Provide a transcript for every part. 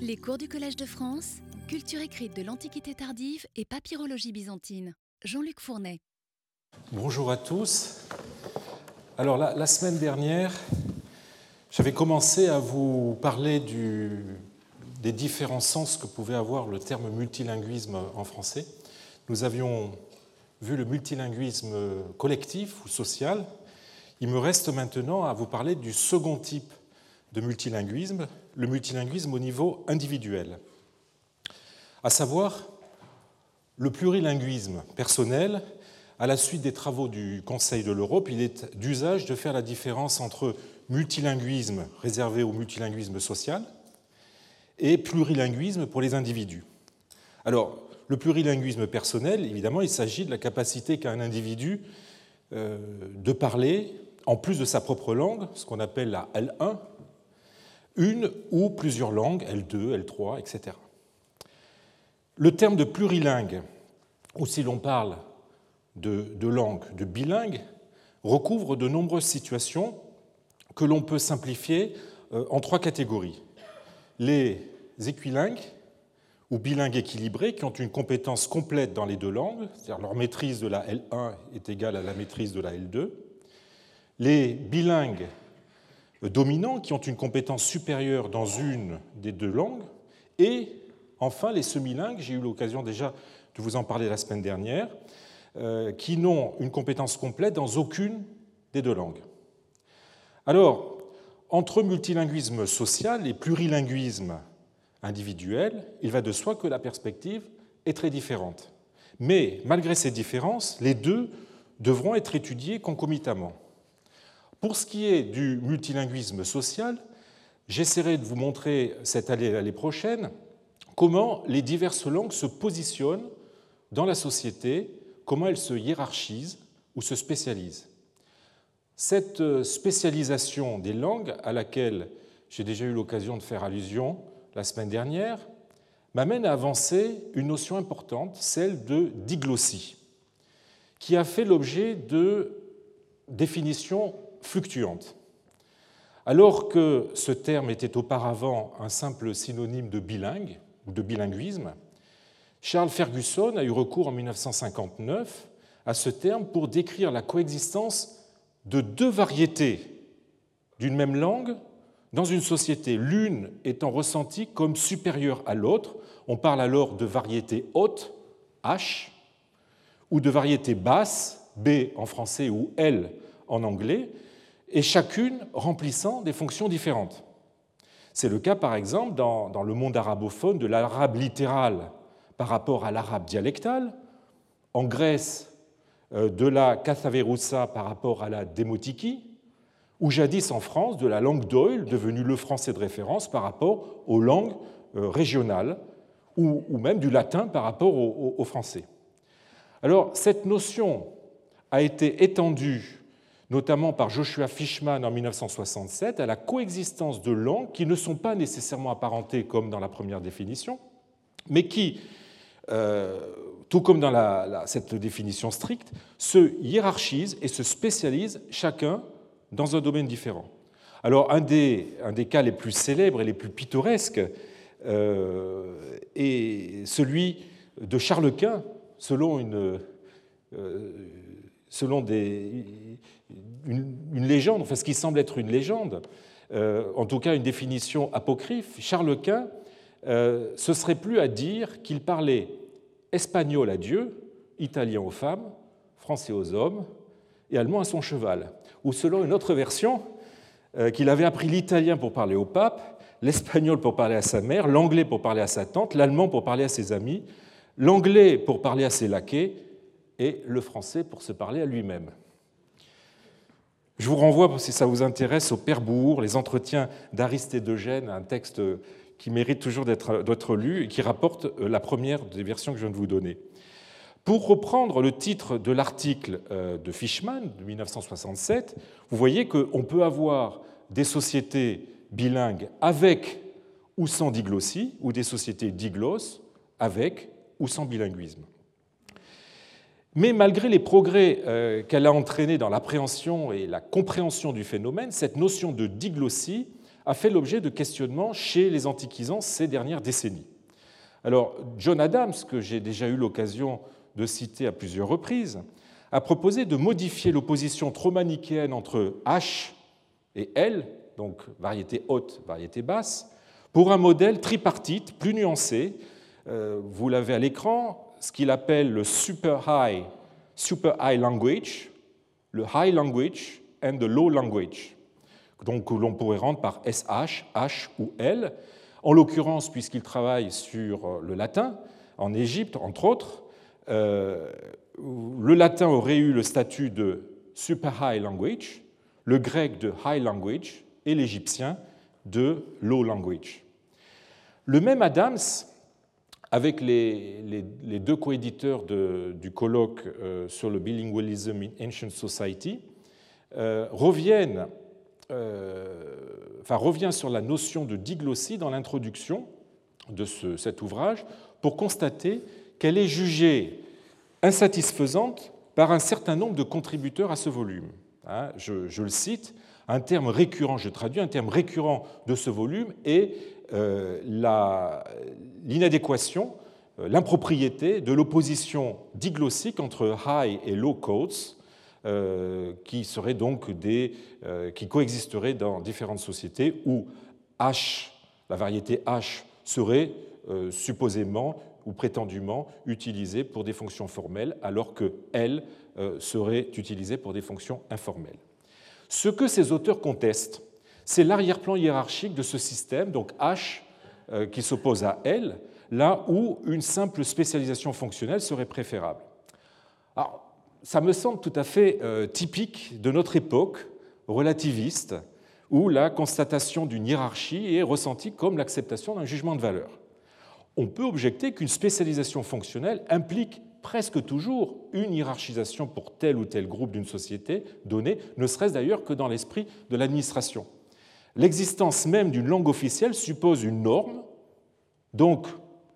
Les cours du Collège de France, culture écrite de l'Antiquité tardive et papyrologie byzantine. Jean-Luc Fournet. Bonjour à tous. Alors la, semaine dernière, j'avais commencé à vous parler des différents sens que pouvait avoir le terme multilinguisme en français. Nous avions vu le multilinguisme collectif ou social. Il me reste maintenant à vous parler du second type de multilinguisme, le multilinguisme au niveau individuel, à savoir le plurilinguisme personnel. À la suite des travaux du Conseil de l'Europe, il est d'usage de faire la différence entre multilinguisme réservé au multilinguisme social et plurilinguisme pour les individus. Alors, le plurilinguisme personnel, évidemment, il s'agit de la capacité qu'a un individu euh, de parler, en plus de sa propre langue, ce qu'on appelle la L1, une ou plusieurs langues, L2, L3, etc. Le terme de plurilingue, ou si l'on parle de, langue de bilingue, recouvre de nombreuses situations que l'on peut simplifier euh, en trois catégories. Les équilingues ou bilingues équilibrés qui ont une compétence complète dans les deux langues, c'est-à-dire leur maîtrise de la L1 est égale à la maîtrise de la L2. Les bilingues dominants qui ont une compétence supérieure dans une des deux langues, et enfin les semilingues, j'ai eu l'occasion déjà de vous en parler la semaine dernière, euh, qui n'ont une compétence complète dans aucune des deux langues. Alors, entre multilinguisme social et plurilinguisme individuel, il va de soi que la perspective est très différente. Mais malgré ces différences, les deux devront être étudiés concomitamment. Pour ce qui est du multilinguisme social, j'essaierai de vous montrer cette année l'année prochaine comment les diverses langues se positionnent dans la société, comment elles se hiérarchisent ou se spécialisent. Cette spécialisation des langues, à laquelle j'ai déjà eu l'occasion de faire allusion la semaine dernière, m'amène à avancer une notion importante, celle de diglossie, qui a fait l'objet de définitions fluctuante. Alors que ce terme était auparavant un simple synonyme de bilingue ou de bilinguisme, Charles Ferguson a eu recours en 1959 à ce terme pour décrire la coexistence de deux variétés d'une même langue dans une société, l'une étant ressentie comme supérieure à l'autre. On parle alors de variété haute, H, ou de variété basse, B en français ou L en anglais, et chacune remplissant des fonctions différentes. C'est le cas, par exemple, dans, le monde arabophone de l'arabe littéral par rapport à l'arabe dialectal, en Grèce euh, de la Kathaveroussa par rapport à la démotiki, ou jadis en France de la langue d'Oil, devenue le français de référence par rapport aux langues euh, régionales, ou, même du latin par rapport au, au français. Alors, cette notion a été étendue notamment par Joshua Fishman en 1967, à la coexistence de langues qui ne sont pas nécessairement apparentées comme dans la première définition, mais qui, euh, tout comme dans cette définition stricte, se hiérarchisent et se spécialisent chacun dans un domaine différent. Alors un des, cas les plus célèbres et les plus pittoresques euh, est celui de Charles Quint, selon euh, selon des, une, légende, enfin ce qui semble être une légende, euh, en tout cas une définition apocryphe, Charles Quint euh, ce serait plus à dire qu'il parlait espagnol à Dieu, italien aux femmes, français aux hommes et allemand à son cheval. Ou selon une autre version, euh, qu'il avait appris l'italien pour parler au pape, l'espagnol pour parler à sa mère, l'anglais pour parler à sa tante, l'allemand pour parler à ses amis, l'anglais pour parler à ses laquais et le français pour se parler à lui-même. Je vous renvoie, si ça vous intéresse, au Père Bourg, les entretiens d'Aristide Eugène, un texte qui mérite toujours d'être lu et qui rapporte euh, la première des versions que je viens de vous donner. Pour reprendre le titre de l'article euh, de Fishman de 1967, vous voyez qu'on peut avoir des sociétés bilingues avec ou sans diglossie, ou des sociétés diglosses avec ou sans bilinguisme. Mais malgré les progrès euh, qu'elle a entraînés dans l'appréhension et la compréhension du phénomène, cette notion de diglossie a fait l'objet de questionnements chez les antiquisants ces dernières décennies. Alors, John Adams, que j'ai déjà eu l'occasion de citer à plusieurs reprises, a proposé de modifier l'opposition trop entre H et L, donc variété haute, variété basse, pour un modèle tripartite plus nuancé. Euh, vous l'avez à l'écran, ce qu'il appelle le super high, super high language, le high language and the low language, donc que l'on pourrait rendre par SH, H ou L. En l'occurrence, puisqu'il travaille sur euh, le latin, en Égypte, entre autres, euh, le latin aurait eu le statut de super high language, le grec de high language et l'égyptien de low language. Le même Adams, avec les, deux coéditeurs du colloque euh, sur le bilingualism in Ancient Society, euh, reviennent, euh, enfin, revient sur la notion de diglossie dans l'introduction de cet ouvrage pour constater qu'elle est jugée insatisfaisante par un certain nombre de contributeurs à ce volume. Hein, je, le cite, un terme récurrent, je traduis, un terme récurrent de ce volume est l'inadéquation, euh, l'impropriété de l'opposition diglossique entre high et low codes, euh, qui seraient donc des, qui coexisteraient dans différentes sociétés où H, la variété H, serait supposément ou prétendument utilisée pour des fonctions formelles, alors que L euh, serait utilisée pour des fonctions informelles. Ce que ces auteurs contestent, c'est l'arrière-plan hiérarchique de ce système, donc H euh, qui s'oppose à L, là où une simple spécialisation fonctionnelle serait préférable. Alors, ça me semble tout à fait euh, typique de notre époque relativiste, où la constatation d'une hiérarchie est ressentie comme l'acceptation d'un jugement de valeur on peut objecter qu'une spécialisation fonctionnelle implique presque toujours une hiérarchisation pour tel ou tel groupe d'une société donnée, ne serait-ce d'ailleurs que dans l'esprit de l'administration. L'existence même d'une langue officielle suppose une norme, donc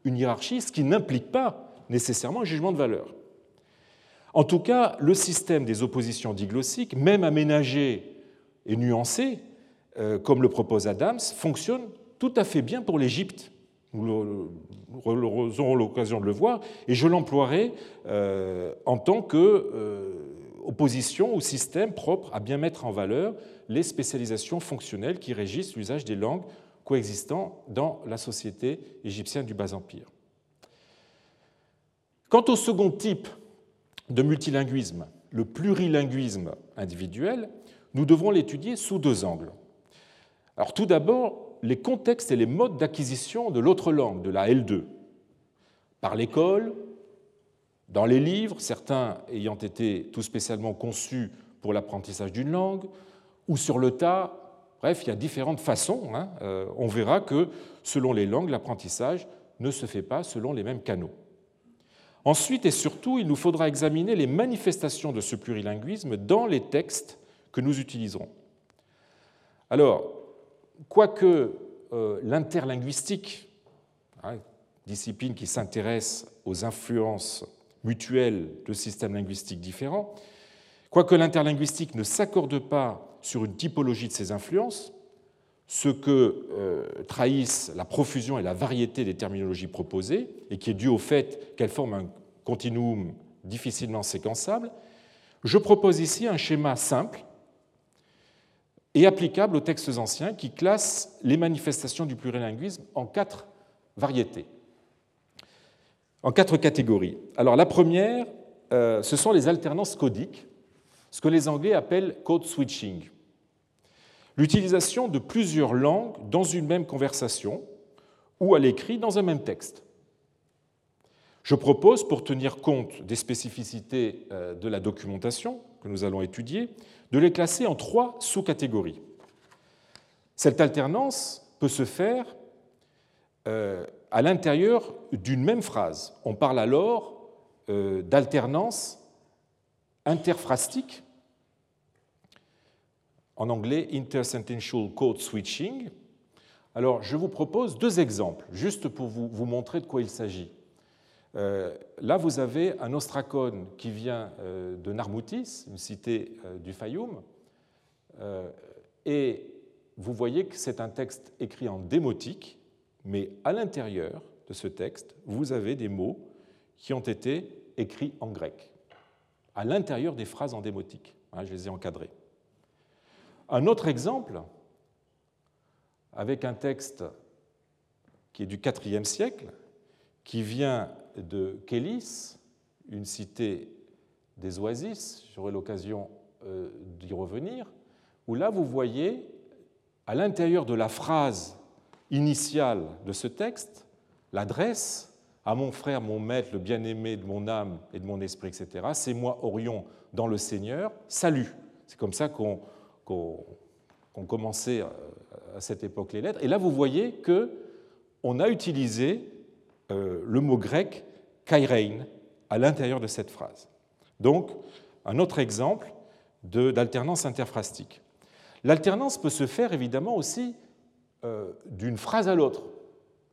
une hiérarchie, ce qui n'implique pas nécessairement un jugement de valeur. En tout cas, le système des oppositions diglossiques, même aménagé et nuancé, euh, comme le propose Adams, fonctionne tout à fait bien pour l'Égypte nous aurons l'occasion de le voir, et je l'emploierai euh, en tant qu'opposition euh, au système propre à bien mettre en valeur les spécialisations fonctionnelles qui régissent l'usage des langues coexistant dans la société égyptienne du Bas-Empire. Quant au second type de multilinguisme, le plurilinguisme individuel, nous devrons l'étudier sous deux angles. Alors tout d'abord, les contextes et les modes d'acquisition de l'autre langue, de la L2, par l'école, dans les livres, certains ayant été tout spécialement conçus pour l'apprentissage d'une langue, ou sur le tas. Bref, il y a différentes façons. Hein. Euh, on verra que selon les langues, l'apprentissage ne se fait pas selon les mêmes canaux. Ensuite et surtout, il nous faudra examiner les manifestations de ce plurilinguisme dans les textes que nous utiliserons. Alors, quoique euh, l'interlinguistique, hein, discipline qui s'intéresse aux influences mutuelles de systèmes linguistiques différents, quoique l'interlinguistique ne s'accorde pas sur une typologie de ces influences, ce que euh, trahissent la profusion et la variété des terminologies proposées, et qui est dû au fait qu'elles forment un continuum difficilement séquençable, je propose ici un schéma simple et applicable aux textes anciens qui classent les manifestations du plurilinguisme en quatre variétés, en quatre catégories. Alors la première, euh, ce sont les alternances codiques, ce que les Anglais appellent code switching. L'utilisation de plusieurs langues dans une même conversation ou à l'écrit dans un même texte. Je propose, pour tenir compte des spécificités euh, de la documentation que nous allons étudier, de les classer en trois sous-catégories. Cette alternance peut se faire euh, à l'intérieur d'une même phrase. On parle alors euh, d'alternance interphrastique, en anglais intersentential code switching. Alors, je vous propose deux exemples, juste pour vous montrer de quoi il s'agit. Euh, là, vous avez un ostracone qui vient euh, de Narmoutis, une cité du Fayoum, et vous voyez que c'est un texte écrit en démotique, mais à l'intérieur de ce texte, vous avez des mots qui ont été écrits en grec, à l'intérieur des phrases en démotique. Hein, je les ai encadrées. Un autre exemple, avec un texte qui est du IVe siècle, qui vient de Kélis, une cité des oasis, j'aurai l'occasion euh, d'y revenir, où là vous voyez à l'intérieur de la phrase initiale de ce texte l'adresse à mon frère, mon maître, le bien-aimé de mon âme et de mon esprit, etc. C'est moi, Orion, dans le Seigneur, salut. C'est comme ça qu'on commençait euh, à cette époque les lettres. Et là, vous voyez que on a utilisé euh, le mot grec kairein à l'intérieur de cette phrase. Donc, un autre exemple d'alternance interphrastique. L'alternance peut se faire évidemment aussi euh, d'une phrase à l'autre.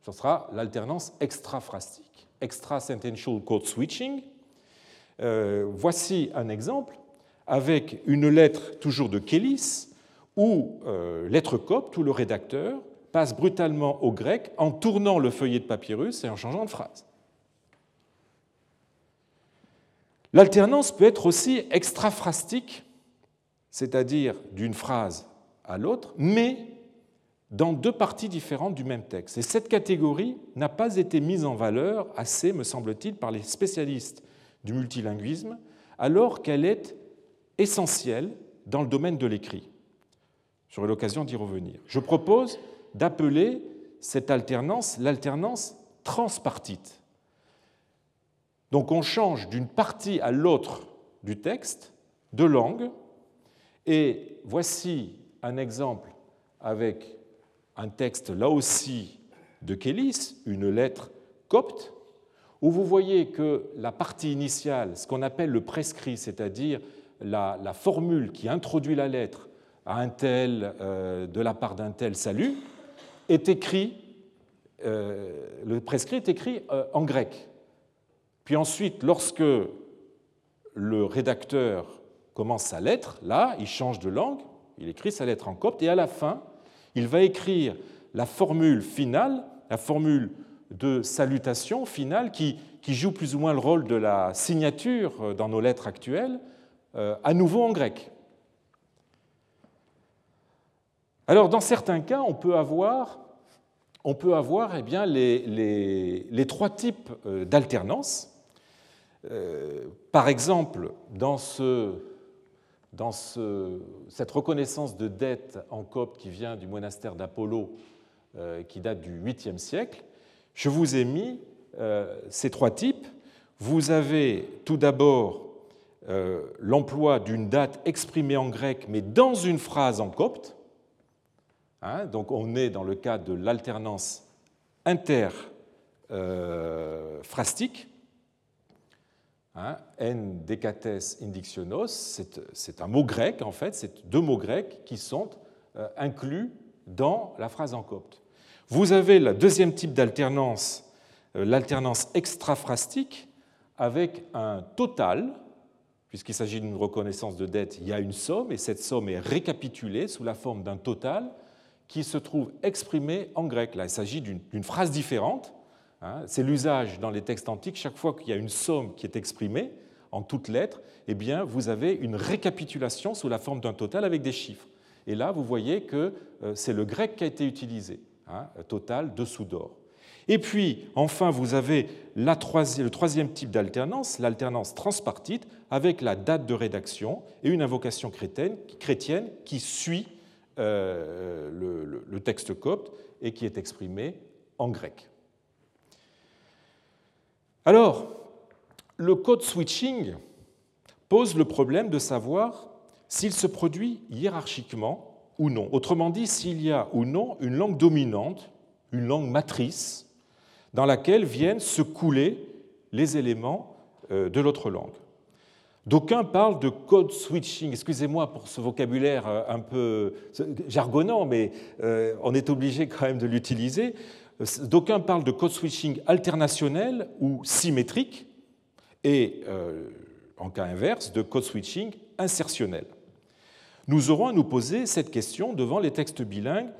Ce sera l'alternance extraphrastique, extra-sentential code switching. Euh, voici un exemple avec une lettre toujours de Kélis où euh, l'être copte ou le rédacteur passe brutalement au grec en tournant le feuillet de papyrus et en changeant de phrase. L'alternance peut être aussi extraphrastique, c'est-à-dire d'une phrase à l'autre, mais dans deux parties différentes du même texte. Et cette catégorie n'a pas été mise en valeur assez, me semble-t-il, par les spécialistes du multilinguisme, alors qu'elle est essentielle dans le domaine de l'écrit. J'aurai l'occasion d'y revenir. Je propose d'appeler cette alternance l'alternance transpartite. Donc on change d'une partie à l'autre du texte de langue, et voici un exemple avec un texte là aussi de Kélis, une lettre copte, où vous voyez que la partie initiale, ce qu'on appelle le prescrit, c'est-à-dire la, formule qui introduit la lettre à un tel, euh, de la part d'un tel salut, est écrit, euh, le prescrit est écrit euh, en grec. Puis ensuite, lorsque le rédacteur commence sa lettre, là, il change de langue, il écrit sa lettre en copte, et à la fin, il va écrire la formule finale, la formule de salutation finale qui, joue plus ou moins le rôle de la signature euh, dans nos lettres actuelles, à nouveau en grec. Alors, dans certains cas, on peut avoir, eh les, trois types euh, d'alternance. Euh, par exemple, dans, ce, dans ce, cette reconnaissance de dette en copte qui vient du monastère d'Apollo, euh, qui date du 8e siècle, je vous ai mis ces trois types. Vous avez tout d'abord l'emploi d'une date exprimée en grec, mais dans une phrase en copte. Hein, donc on est dans le cas de l'alternance interphrastique. Hein, en decates indictionos, c'est un mot grec en fait, c'est deux mots grecs qui sont euh, inclus dans la phrase en copte. Vous avez le deuxième type d'alternance, euh, l'alternance extraphrastique, avec un total, puisqu'il s'agit d'une reconnaissance de dette, il y a une somme, et cette somme est récapitulée sous la forme d'un total qui se trouve exprimé en grec. Là, il s'agit d'une phrase différente. Hein. C'est l'usage dans les textes antiques. Chaque fois qu'il y a une somme qui est exprimée en toutes lettres, eh bien, vous avez une récapitulation sous la forme d'un total avec des chiffres. Et là, vous voyez que euh, c'est le grec qui a été utilisé, hein, total dessous d'or. Et puis, enfin, vous avez le troisième type d'alternance, l'alternance transpartite, avec la date de rédaction et une invocation chrétienne qui suit euh, le, texte copte et qui est exprimé en grec. Alors, le code switching pose le problème de savoir s'il se produit hiérarchiquement ou non. Autrement dit, s'il y a ou non une langue dominante, une langue matrice, dans laquelle viennent se couler les éléments euh, de l'autre langue. D'aucuns parlent de code switching. Excusez-moi pour ce vocabulaire euh, un peu jargonnant, mais euh, on est obligé quand même de l'utiliser. D'aucuns parlent de code switching alternationnel ou symétrique, et euh, en cas inverse, de code switching insertionnel. nous aurons à nous poser cette question devant les textes bilingues,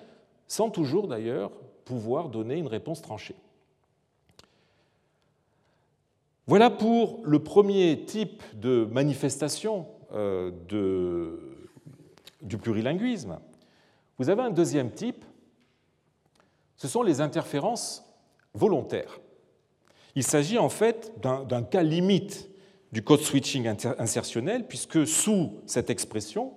sans toujours d'ailleurs pouvoir donner une réponse tranchée. Voilà pour le premier type de manifestation euh, du plurilinguisme. Vous avez un deuxième type, ce sont les interférences volontaires. Il s'agit en fait d'un cas limite du code switching insertionnel, puisque sous cette expression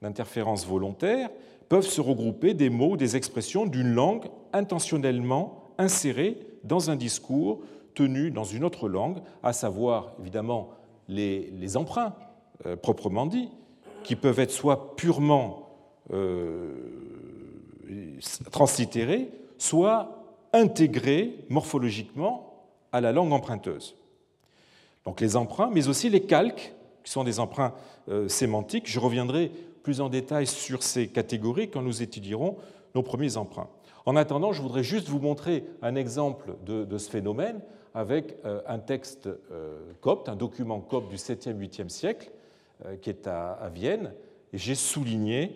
d'interférence volontaire peuvent se regrouper des mots des expressions d'une langue intentionnellement insérées dans un discours tenu dans une autre langue, à savoir évidemment les, emprunts euh, proprement dits, qui peuvent être soit purement euh, translittérés, soit intégrés morphologiquement à la langue emprunteuse. Donc les emprunts, mais aussi les calques, qui sont des emprunts euh, sémantiques. Je reviendrai plus en détail sur ces catégories quand nous étudierons nos premiers emprunts. En attendant, je voudrais juste vous montrer un exemple de, ce phénomène avec euh, un texte euh, copte, un document copte du 7e, 8e siècle, qui est à Vienne, et j'ai souligné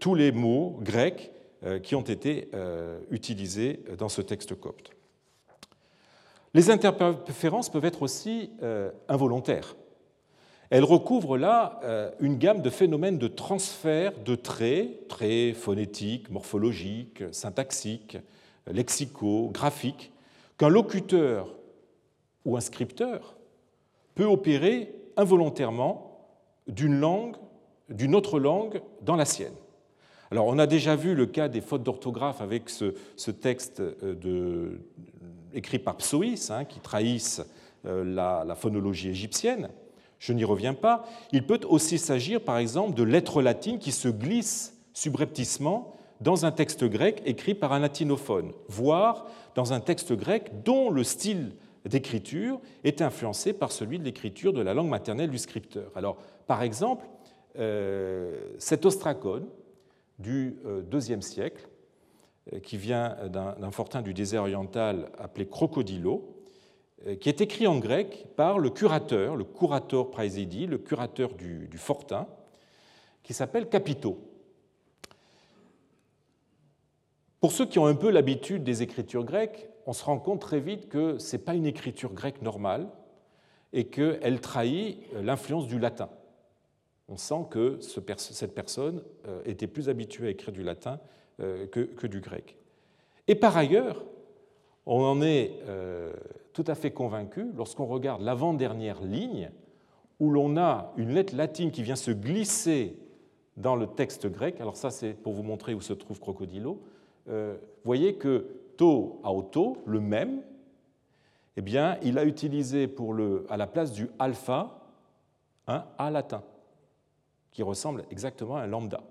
tous les mots grecs qui ont été utilisés dans ce texte copte. Les interférences peuvent être aussi euh, involontaires. Elles recouvrent là euh, une gamme de phénomènes de transfert de traits, traits phonétiques, morphologiques, syntaxiques, lexicaux, graphiques, qu'un locuteur ou un scripteur peut opérer involontairement d'une langue, d'une autre langue dans la sienne. Alors, on a déjà vu le cas des fautes d'orthographe avec ce, texte euh, de, écrits par Psoïs, hein, qui trahissent euh, la, phonologie égyptienne. Je n'y reviens pas. Il peut aussi s'agir, par exemple, de lettres latines qui se glissent subrepticement dans un texte grec écrit par un latinophone, voire dans un texte grec dont le style d'écriture est influencé par celui de l'écriture de la langue maternelle du scripteur. Alors, par exemple, euh, cet ostracone du IIe euh, siècle euh, qui vient d'un fortin du désert oriental appelé Crocodilo, euh, qui est écrit en grec par le curateur, le curator praesidi, le curateur du, fortin, qui s'appelle Capito. Pour ceux qui ont un peu l'habitude des écritures grecques, on se rend compte très vite que ce n'est pas une écriture grecque normale et qu'elle trahit l'influence du latin. On sent que cette personne était plus habituée à écrire du latin euh, que, du grec. Et par ailleurs, on en est euh, tout à fait convaincu lorsqu'on regarde l'avant-dernière ligne, où l'on a une lettre latine qui vient se glisser dans le texte grec. Alors ça, c'est pour vous montrer où se trouve Crocodilo. Euh, vous voyez que to auto, le même, eh bien, il a utilisé pour le, à la place du alpha un A latin, qui ressemble exactement à un lambda.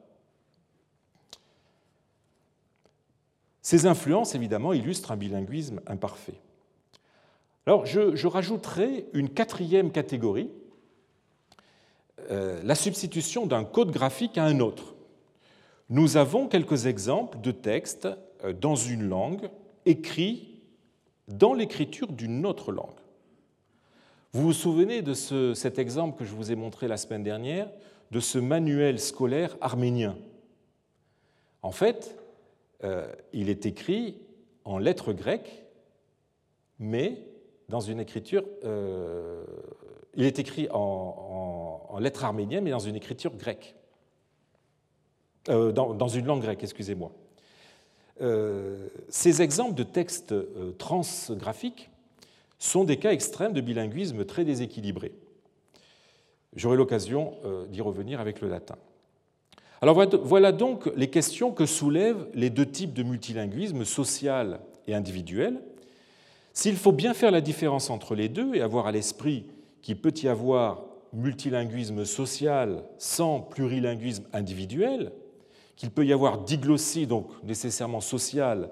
Ces influences, évidemment, illustrent un bilinguisme imparfait. Alors, je, rajouterai une quatrième catégorie, euh, la substitution d'un code graphique à un autre. Nous avons quelques exemples de textes euh, dans une langue écrits dans l'écriture d'une autre langue. Vous vous souvenez de cet exemple que je vous ai montré la semaine dernière, de ce manuel scolaire arménien En fait, euh, il est écrit en lettres grecques, mais dans une écriture. Euh, il est écrit en, lettres arméniennes, mais dans une écriture grecque. Euh, dans, une langue grecque, excusez-moi. ces exemples de textes transgraphiques sont des cas extrêmes de bilinguisme très déséquilibré. J'aurai l'occasion d'y revenir avec le latin. Alors voilà donc les questions que soulèvent les deux types de multilinguisme, social et individuel. S'il faut bien faire la différence entre les deux et avoir à l'esprit qu'il peut y avoir multilinguisme social sans plurilinguisme individuel, qu'il peut y avoir diglossie, donc nécessairement sociale,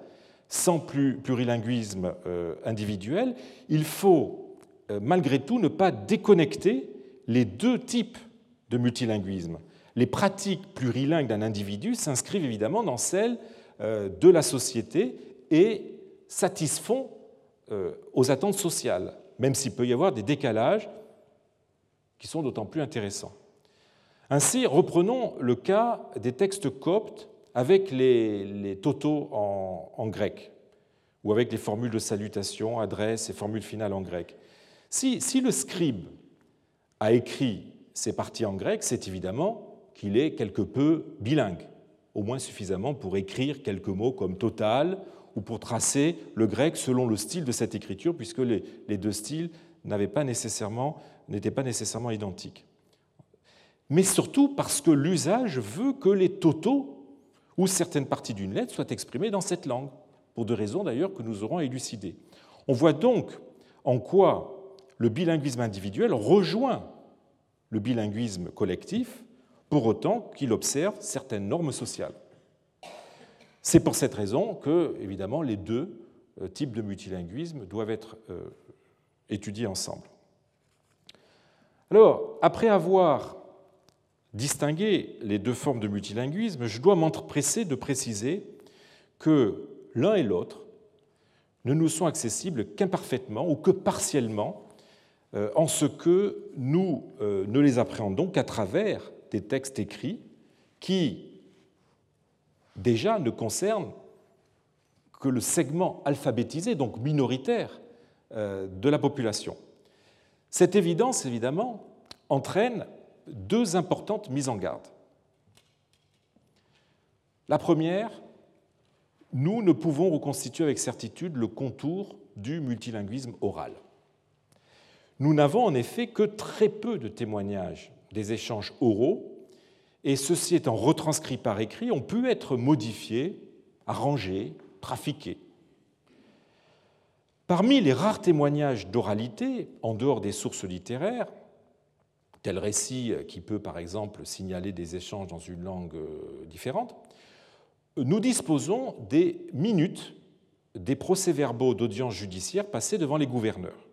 sans plurilinguisme euh, individuel, il faut euh, malgré tout ne pas déconnecter les deux types de multilinguisme les pratiques plurilingues d'un individu s'inscrivent évidemment dans celles euh, de la société et satisfont euh, aux attentes sociales, même s'il peut y avoir des décalages qui sont d'autant plus intéressants. Ainsi, reprenons le cas des textes coptes avec les, les totaux en, grec, ou avec les formules de salutation, adresse et formules finales en grec. Si, si le scribe a écrit ces parties en grec, c'est évidemment qu'il est quelque peu bilingue, au moins suffisamment pour écrire quelques mots comme total ou pour tracer le grec selon le style de cette écriture, puisque les, deux styles n'étaient pas nécessairement, identiques. Mais surtout parce que l'usage veut que les totaux ou certaines parties d'une lettre soient exprimées dans cette langue, pour des raisons d'ailleurs que nous aurons élucidées. On voit donc en quoi le bilinguisme individuel rejoint le bilinguisme collectif, pour autant qu'il observe certaines normes sociales. C'est pour cette raison que, évidemment, les deux euh, types de multilinguisme doivent être euh, étudiés ensemble. Alors, après avoir distingué les deux formes de multilinguisme, je dois m'empresser de préciser que l'un et l'autre ne nous sont accessibles qu'imparfaitement ou que partiellement, en ce que nous ne les appréhendons qu'à travers des textes écrits qui déjà ne concerne que le segment alphabétisé, donc minoritaire, euh, de la population. Cette évidence, évidemment, entraîne deux importantes mises en garde. La première, nous ne pouvons reconstituer avec certitude le contour du multilinguisme oral. Nous n'avons en effet que très peu de témoignages des échanges oraux et ceci étant retranscrit par écrit, ont pu être modifiés, arrangés, trafiqués. Parmi les rares témoignages d'oralité, en dehors des sources littéraires, tel récit qui peut par exemple signaler des échanges dans une langue euh, différente, nous disposons des minutes des procès-verbaux d'audience judiciaire passés devant les gouverneurs.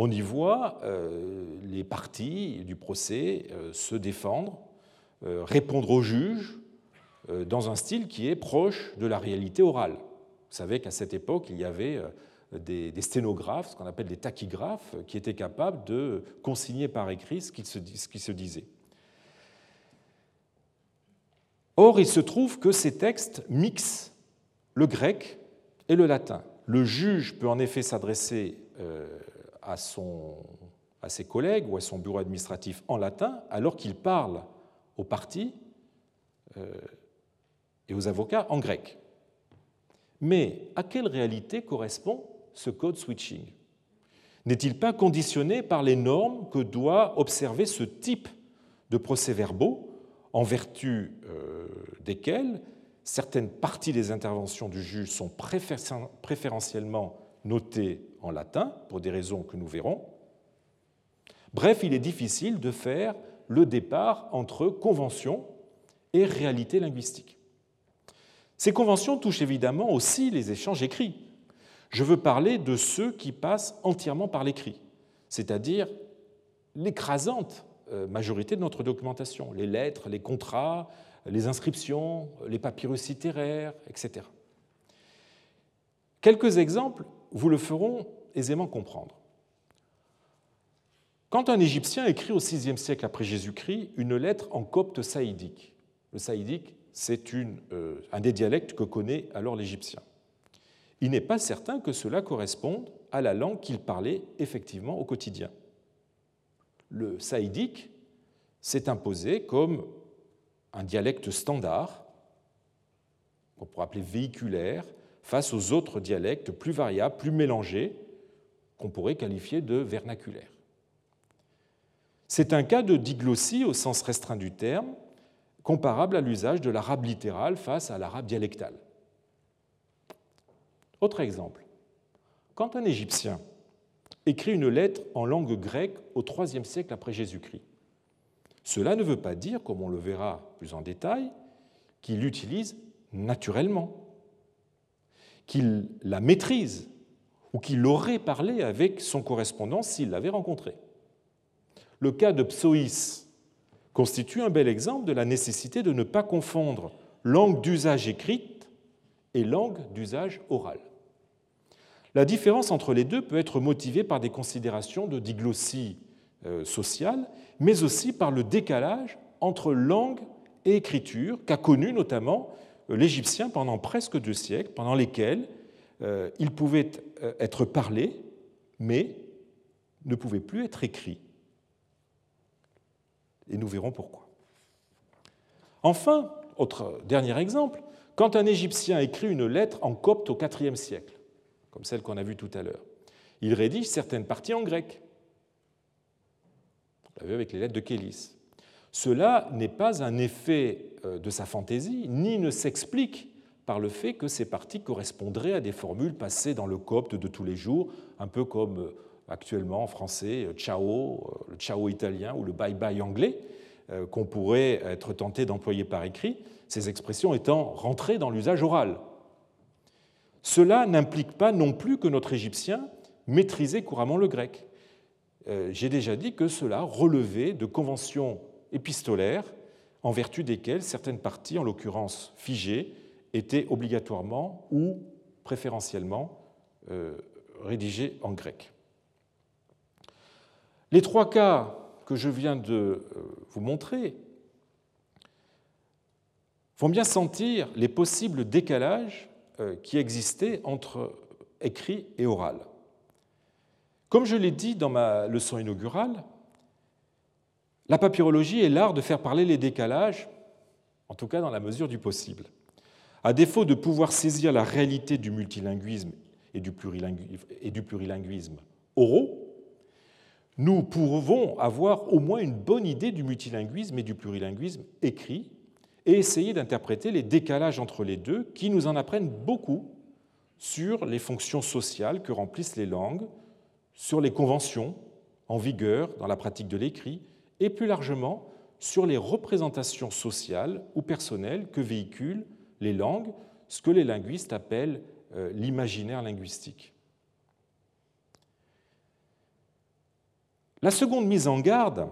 On y voit euh, les parties du procès euh, se défendre, euh, répondre au juge dans un style qui est proche de la réalité orale. Vous savez qu'à cette époque, il y avait des, sténographes, ce qu'on appelle des tachygraphes, qui étaient capables de consigner par écrit ce qui se, disait. Or, il se trouve que ces textes mixent le grec et le latin. Le juge peut en effet s'adresser à, ses collègues ou à son bureau administratif en latin alors qu'il parle aux partis euh, et aux avocats en grec. Mais à quelle réalité correspond ce code switching? N'est-il pas conditionné par les normes que doit observer ce type de procès-verbaux en vertu euh, desquels certaines parties des interventions du juge sont préférentiellement notées en latin, pour des raisons que nous verrons. Bref, il est difficile de faire le départ entre convention et réalité linguistique. Ces conventions touchent évidemment aussi les échanges écrits. Je veux parler de ceux qui passent entièrement par l'écrit, c'est-à-dire l'écrasante euh, majorité de notre documentation, les lettres, les contrats, les inscriptions, les papyrus littéraires, etc. Quelques exemples vous le feront aisément comprendre. Quand un Égyptien écrit au VIe siècle après Jésus-Christ une lettre en copte saïdique, le saïdique, c'est euh, un des dialectes que connaît alors l'Égyptien, il n'est pas certain que cela corresponde à la langue qu'il parlait effectivement au quotidien. Le saïdique s'est imposé comme un dialecte standard, qu'on pourrait appeler véhiculaire, face aux autres dialectes plus variables, plus mélangés, qu'on pourrait qualifier de vernaculaires. C'est un cas de diglossie au sens restreint du terme, comparable à l'usage de l'arabe littéral face à l'arabe dialectal. Autre exemple. Quand un Égyptien écrit une lettre en langue grecque au IIIe siècle après Jésus-Christ, cela ne veut pas dire, comme on le verra plus en détail, qu'il l'utilise naturellement, qu'il la maîtrise ou qu'il aurait parlé avec son correspondant s'il l'avait rencontré. Le cas de Psoïs constitue un bel exemple de la nécessité de ne pas confondre langue d'usage écrite et langue d'usage oral. La différence entre les deux peut être motivée par des considérations de diglossie euh, sociale, mais aussi par le décalage entre langue et écriture qu'a connu notamment l'Égyptien pendant presque deux siècles, pendant lesquels il pouvait être parlé, mais ne pouvait plus être écrit. Et nous verrons pourquoi. Enfin, autre dernier exemple, quand un Égyptien écrit une lettre en copte au IVe siècle, comme celle qu'on a vue tout à l'heure, il rédige certaines parties en grec. On l'a vu avec les lettres de Kélis. Cela n'est pas un effet euh, de sa fantaisie, ni ne s'explique par le fait que ces parties correspondraient à des formules passées dans le copte de tous les jours, un peu comme euh, actuellement en français, euh, ciao, le ciao italien ou le bye bye anglais, qu'on pourrait être tenté d'employer par écrit, ces expressions étant rentrées dans l'usage oral. Cela n'implique pas non plus que notre Égyptien maîtriser couramment le grec. J'ai déjà dit que cela relevait de conventions épistolaires en vertu desquelles certaines parties, en l'occurrence figées, étaient obligatoirement ou préférentiellement euh, rédigées en grec. Les trois cas que je viens de euh, vous montrer font bien sentir les possibles décalages qui existaient entre écrit et oral. Comme je l'ai dit dans ma leçon inaugurale, la papyrologie est l'art de faire parler les décalages, en tout cas dans la mesure du possible. À défaut de pouvoir saisir la réalité du multilinguisme et du plurilinguisme oraux, nous pouvons avoir au moins une bonne idée du multilinguisme et du plurilinguisme écrit et essayer d'interpréter les décalages entre les deux qui nous en apprennent beaucoup sur les fonctions sociales que remplissent les langues, sur les conventions en vigueur dans la pratique de l'écrit et plus largement sur les représentations sociales ou personnelles que véhiculent les langues, ce que les linguistes appellent euh, l'imaginaire linguistique. La seconde mise en garde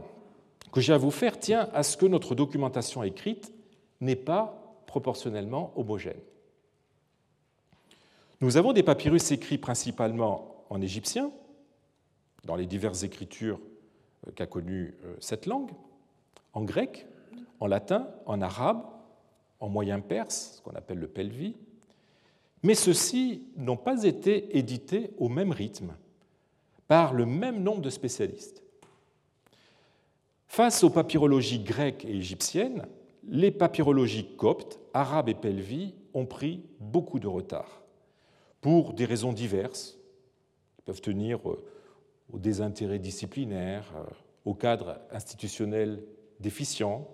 que j'ai à vous faire tient à ce que notre documentation écrite n'est pas proportionnellement homogène. Nous avons des papyrus écrits principalement en égyptien, dans les diverses écritures qu'a connues euh, cette langue, en grec, en latin, en arabe, en moyen perse, ce qu'on appelle le pelvi, mais ceux-ci n'ont pas été édités au même rythme, par le même nombre de spécialistes. Face aux papyrologies grecques et égyptiennes, les papyrologies coptes, arabes et pelvi ont pris beaucoup de retard, pour des raisons diverses, qui peuvent tenir euh, au désintérêt disciplinaire, euh, au cadre institutionnel déficient,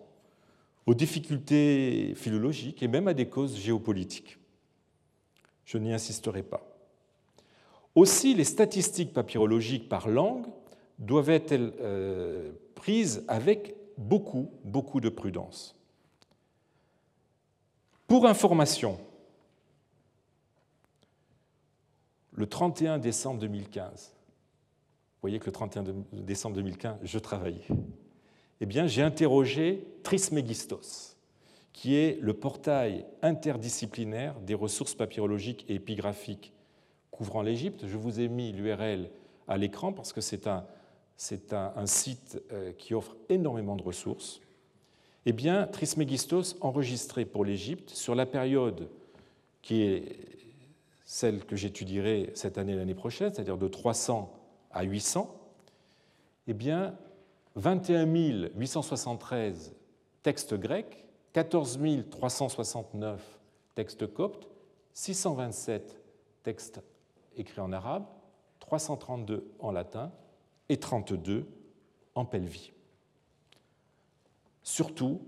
aux difficultés philologiques et même à des causes géopolitiques. Je n'y insisterai pas. Aussi, les statistiques papyrologiques par langue doivent être euh, prises avec beaucoup, beaucoup de prudence. Pour information, le 31 décembre 2015, vous voyez que le 31 décembre 2015, je travaillais. Eh bien, j'ai interrogé Trismegistos, qui est le portail interdisciplinaire des ressources papyrologiques et épigraphiques couvrant l'Égypte. Je vous ai mis l'URL à l'écran parce que c'est un, un, site euh, qui offre énormément de ressources. Eh bien, Trismegistos enregistré pour l'Égypte sur la période qui est celle que j'étudierai cette année l'année prochaine, c'est-à-dire de 300 à 800, eh bien, 21 873 textes grecs, 14 369 textes coptes, 627 textes écrits en arabe, 332 en latin et 32 en pelvi. Surtout,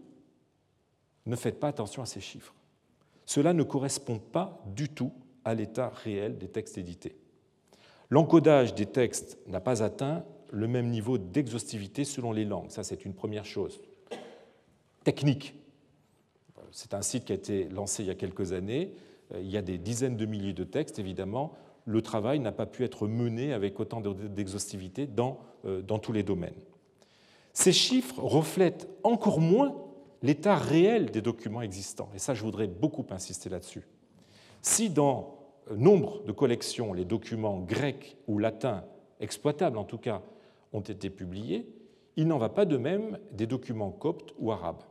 ne faites pas attention à ces chiffres. Cela ne correspond pas du tout à l'état réel des textes édités. L'encodage des textes n'a pas atteint le même niveau d'exhaustivité selon les langues. Ça, c'est une première chose. Technique. C'est un site qui a été lancé il y a quelques années. Il y a des dizaines de milliers de textes, évidemment. Le travail n'a pas pu être mené avec autant d'exhaustivité dans, euh, dans tous les domaines. Ces chiffres reflètent encore moins l'état réel des documents existants. Et ça, je voudrais beaucoup insister là-dessus. Si dans nombre de collections, les documents grecs ou latins, exploitables en tout cas, ont été publiés, il n'en va pas de même des documents coptes ou arabes.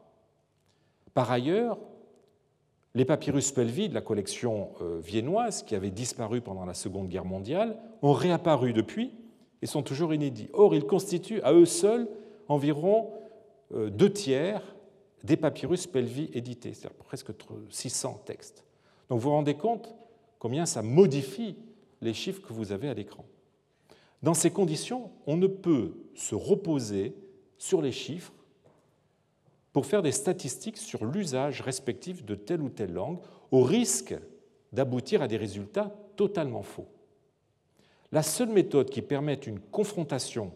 Par ailleurs, les papyrus pelvis de la collection euh, viennoise, qui avaient disparu pendant la Seconde Guerre mondiale, ont réapparu depuis et sont toujours inédits. Or, ils constituent à eux seuls environ euh, deux tiers des papyrus pelvis édités, c'est-à-dire presque 600 textes. Donc vous vous rendez compte combien ça modifie les chiffres que vous avez à l'écran. Dans ces conditions, on ne peut se reposer sur les chiffres pour faire des statistiques sur l'usage respectif de telle ou telle langue, au risque d'aboutir à des résultats totalement faux. La seule méthode qui permette une confrontation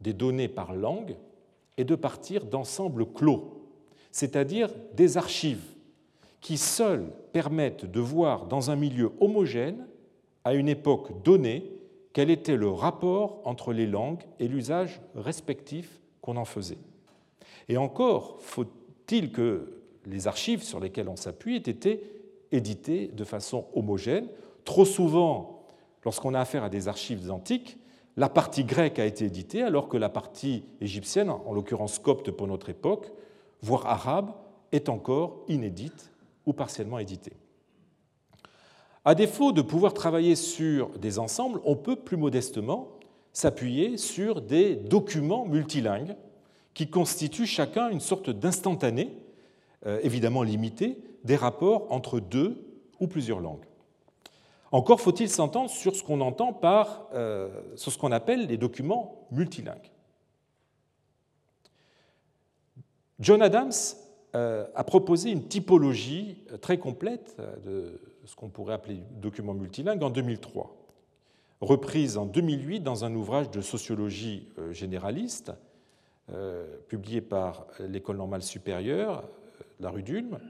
des données par langue est de partir d'ensembles clos, c'est-à-dire des archives qui seules permettent de voir dans un milieu homogène, à une époque donnée, quel était le rapport entre les langues et l'usage respectif qu'on en faisait. Et encore, faut-il que les archives sur lesquelles on s'appuie aient été éditées de façon homogène. Trop souvent, lorsqu'on a affaire à des archives antiques, la partie grecque a été éditée alors que la partie égyptienne, en l'occurrence copte pour notre époque, voire arabe, est encore inédite ou partiellement éditée. À défaut de pouvoir travailler sur des ensembles, on peut plus modestement s'appuyer sur des documents multilingues qui constituent chacun une sorte d'instantané, euh, évidemment limité, des rapports entre deux ou plusieurs langues. Encore faut-il s'entendre sur ce qu'on entend par euh, ce qu'on appelle les documents multilingues. John Adams a proposé une typologie très complète de ce qu'on pourrait appeler documents multilingues en 2003, reprise en 2008 dans un ouvrage de sociologie généraliste euh, publié par l'École normale supérieure, euh, la rue d'Ulm,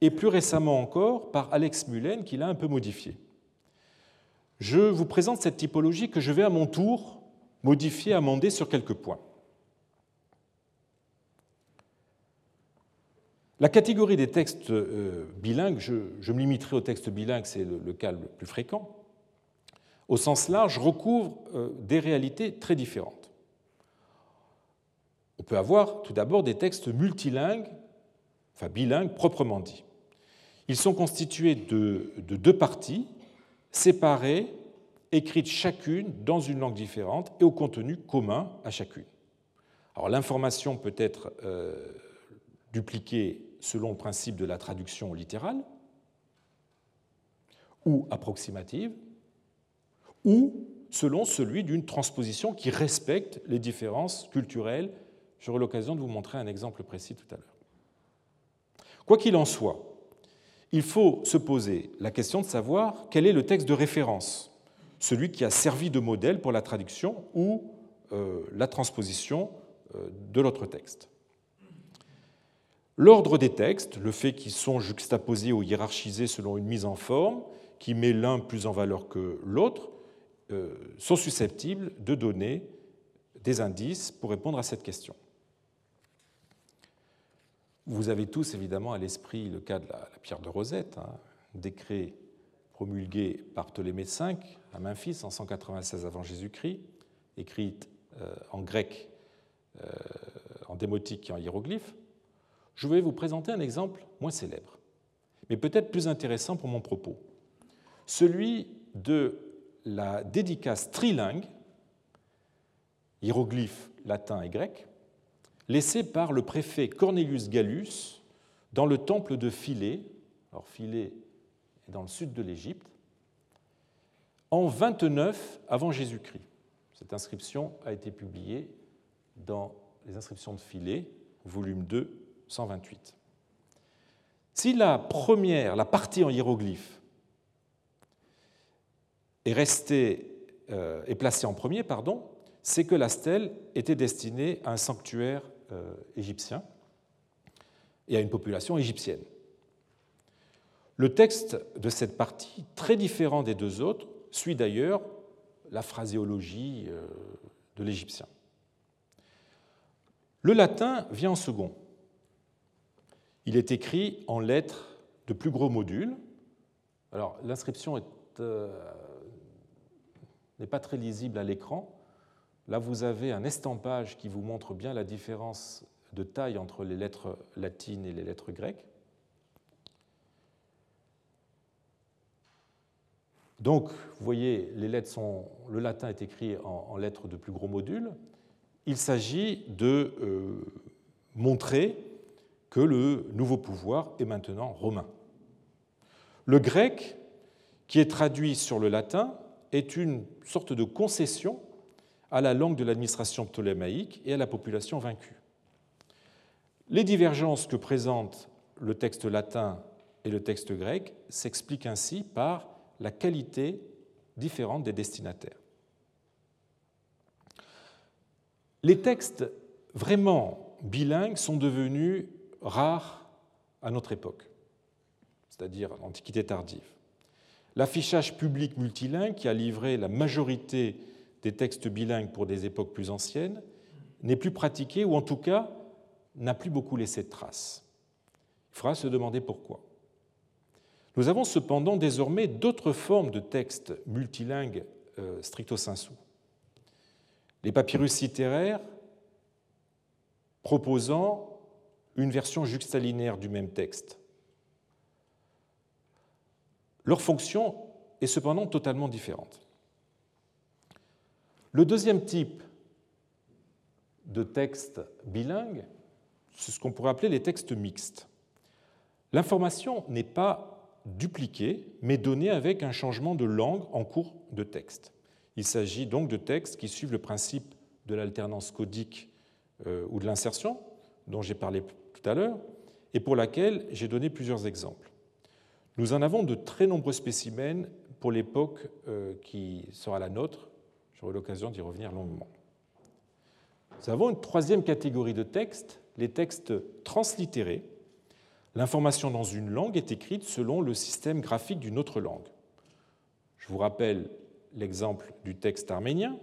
et plus récemment encore par Alex Mullen, qui l'a un peu modifié. Je vous présente cette typologie que je vais à mon tour modifier, amender sur quelques points. La catégorie des textes euh, bilingues, je, me limiterai aux textes bilingues, c'est le, cas le plus fréquent, au sens large, recouvre des réalités très différentes. On peut avoir tout d'abord des textes multilingues, enfin bilingues proprement dit. Ils sont constitués de, deux parties séparées, écrites chacune dans une langue différente et au contenu commun à chacune. Alors l'information peut être euh, dupliquée selon le principe de la traduction littérale ou approximative, ou selon celui d'une transposition qui respecte les différences culturelles J'aurai l'occasion de vous montrer un exemple précis tout à l'heure. Quoi qu'il en soit, il faut se poser la question de savoir quel est le texte de référence, celui qui a servi de modèle pour la traduction ou euh, la transposition euh, de l'autre texte. L'ordre des textes, le fait qu'ils sont juxtaposés ou hiérarchisés selon une mise en forme qui met l'un plus en valeur que l'autre, euh, sont susceptibles de donner des indices pour répondre à cette question. Vous avez tous évidemment à l'esprit le cas de la, pierre de Rosette, hein, décret promulgué par Ptolémée V à Memphis en 196 avant Jésus-Christ, écrite euh, en grec, euh, en démotique et en hiéroglyphe. Je vais vous présenter un exemple moins célèbre, mais peut-être plus intéressant pour mon propos, celui de la dédicace trilingue, hiéroglyphe latin et grec, laissé par le préfet Cornelius Gallus dans le temple de Philée, alors Philée est dans le sud de l'Égypte, en 29 avant Jésus-Christ. Cette inscription a été publiée dans les inscriptions de Philée, volume 2, 128. Si la première, la partie en hiéroglyphe, est restée, euh, est placée en premier, pardon, c'est que la stèle était destinée à un sanctuaire euh, égyptien et à une population égyptienne. Le texte de cette partie, très différent des deux autres, suit d'ailleurs la phraséologie euh, de l'égyptien. Le latin vient en second. Il est écrit en lettres de plus gros modules. Alors l'inscription euh, n'est pas très lisible à l'écran. Là, vous avez un estampage qui vous montre bien la différence de taille entre les lettres latines et les lettres grecques. Donc, vous voyez, les lettres sont, le latin est écrit en, lettres de plus gros modules. Il s'agit de euh, montrer que le nouveau pouvoir est maintenant romain. Le grec, qui est traduit sur le latin, est une sorte de concession à la langue de l'administration ptolémaïque et à la population vaincue. Les divergences que présente le texte latin et le texte grec s'expliquent ainsi par la qualité différente des destinataires. Les textes vraiment bilingues sont devenus rares à notre époque, c'est-à-dire l'Antiquité tardive. L'affichage public multilingue, qui a livré la majorité des textes bilingues pour des époques plus anciennes, n'est plus pratiqué, ou en tout cas n'a plus beaucoup laissé de traces. Il faudra se demander pourquoi. Nous avons cependant désormais d'autres formes de textes multilingues euh, stricto sensu. Les papyrus littéraires proposant une version juxtalinéaire du même texte. Leur fonction est cependant totalement différente. Le deuxième type de texte bilingue, c'est ce qu'on pourrait appeler les textes mixtes. L'information n'est pas dupliquée, mais donnée avec un changement de langue en cours de texte. Il s'agit donc de textes qui suivent le principe de l'alternance codique euh, ou de l'insertion, dont j'ai parlé tout à l'heure, et pour laquelle j'ai donné plusieurs exemples. Nous en avons de très nombreux spécimens pour l'époque euh, qui sera la nôtre. J'aurai l'occasion d'y revenir longuement. Nous avons une troisième catégorie de textes, les textes translittérés, L'information dans une langue est écrite selon le système graphique d'une autre langue. Je vous rappelle l'exemple du texte arménien.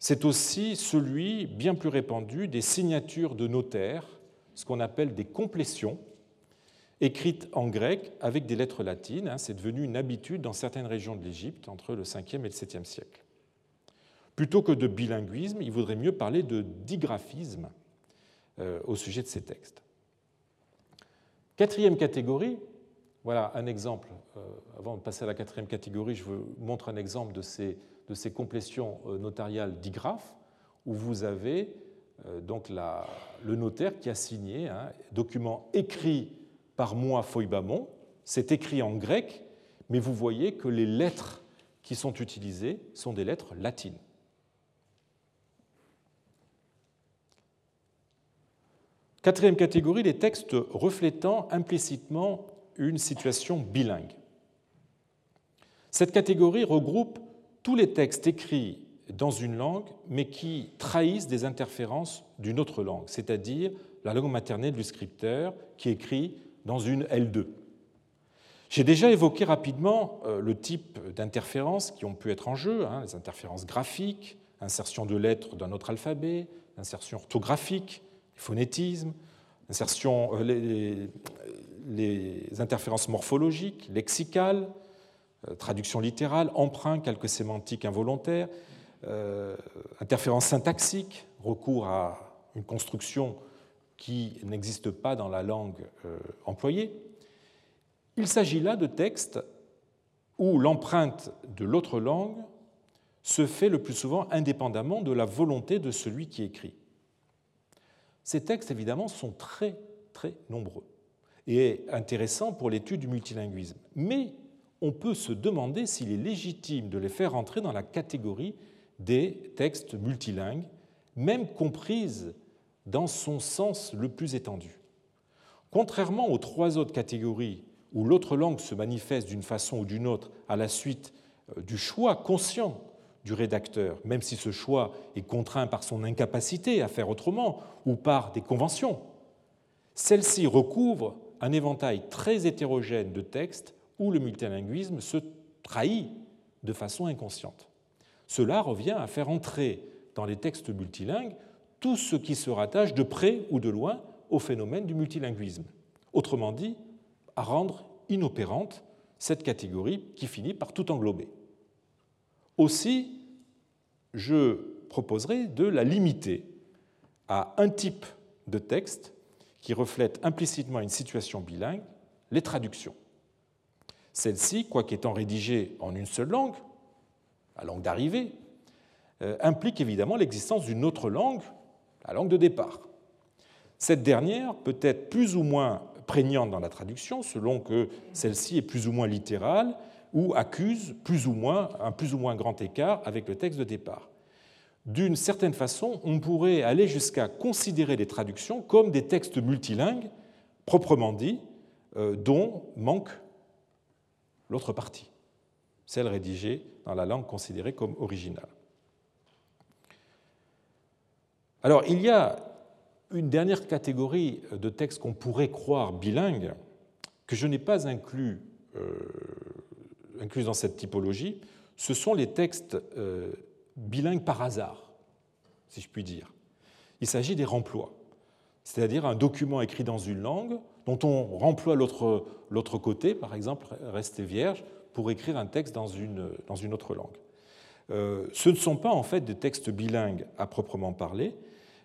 C'est aussi celui bien plus répandu des signatures de notaires, ce qu'on appelle des complétions, écrites en grec avec des lettres latines. Hein. C'est devenu une habitude dans certaines régions de l'Égypte entre le 5e et le 7e siècle. Plutôt que de bilinguisme, il vaudrait mieux parler de digraphisme euh, au sujet de ces textes. Quatrième catégorie, voilà un exemple. Euh, avant de passer à la quatrième catégorie, je vous montre un exemple de ces, de complétions euh, notariales digraphes, où vous avez donc la, le notaire qui a signé un document écrit par moi, Foibamon. C'est écrit en grec, mais vous voyez que les lettres qui sont utilisées sont des lettres latines. Quatrième catégorie, les textes reflétant implicitement une situation bilingue. Cette catégorie regroupe tous les textes écrits dans une langue, mais qui trahissent des interférences d'une autre langue, c'est-à-dire la langue maternelle du scripteur qui écrit dans une L2. J'ai déjà évoqué rapidement euh, le type d'interférences qui ont pu être en jeu, hein, les interférences graphiques, insertion de lettres d'un autre alphabet, insertion orthographique, phonétisme, euh, les, interférences morphologiques, lexicales, euh, traduction littérale, emprunt, calque sémantique involontaire, euh, interférences syntaxiques, recours à une construction qui n'existe pas dans la langue employée. Il s'agit là de textes où l'empreinte de l'autre langue se fait le plus souvent indépendamment de la volonté de celui qui écrit. Ces textes, évidemment, sont très, très nombreux et intéressants pour l'étude du multilinguisme. Mais on peut se demander s'il est légitime de les faire entrer dans la catégorie des textes multilingues, même comprises dans son sens le plus étendu. Contrairement aux trois autres catégories où l'autre langue se manifeste d'une façon ou d'une autre à la suite euh, du choix conscient du rédacteur, même si ce choix est contraint par son incapacité à faire autrement ou par des conventions. Celle-ci recouvre un éventail très hétérogène de textes où le multilinguisme se trahit de façon inconsciente. Cela revient à faire entrer dans les textes multilingues tout ce qui se rattache de près ou de loin au phénomène du multilinguisme. Autrement dit, à rendre inopérante cette catégorie qui finit par tout englober. Aussi, je proposerai de la limiter à un type de texte qui reflète implicitement une situation bilingue, les traductions. Celles-ci, quoiqu'étant rédigées en une seule langue, la langue d'arrivée, euh, impliquent évidemment l'existence d'une autre langue, la langue de départ. Cette dernière peut être plus ou moins prégnante dans la traduction, selon que celle-ci est plus ou moins littérale ou accuse plus ou moins, un plus ou moins grand écart avec le texte de départ. D'une certaine façon, on pourrait aller jusqu'à considérer les traductions comme des textes multilingues, proprement dit, euh, dont manque l'autre partie, celle rédigée dans la langue considérée comme originale. Alors, il y a une dernière catégorie de textes qu'on pourrait croire bilingues, que je n'ai pas inclus, euh, inclus, dans cette typologie, ce sont les textes euh, bilingues par hasard, si je puis dire. Il s'agit des remplois, c'est-à-dire un document écrit dans une langue dont on remploie l'autre côté, par exemple, rester vierge, pour écrire un texte dans une, autre langue. Euh, ce ne sont pas en fait des textes bilingues à proprement parler,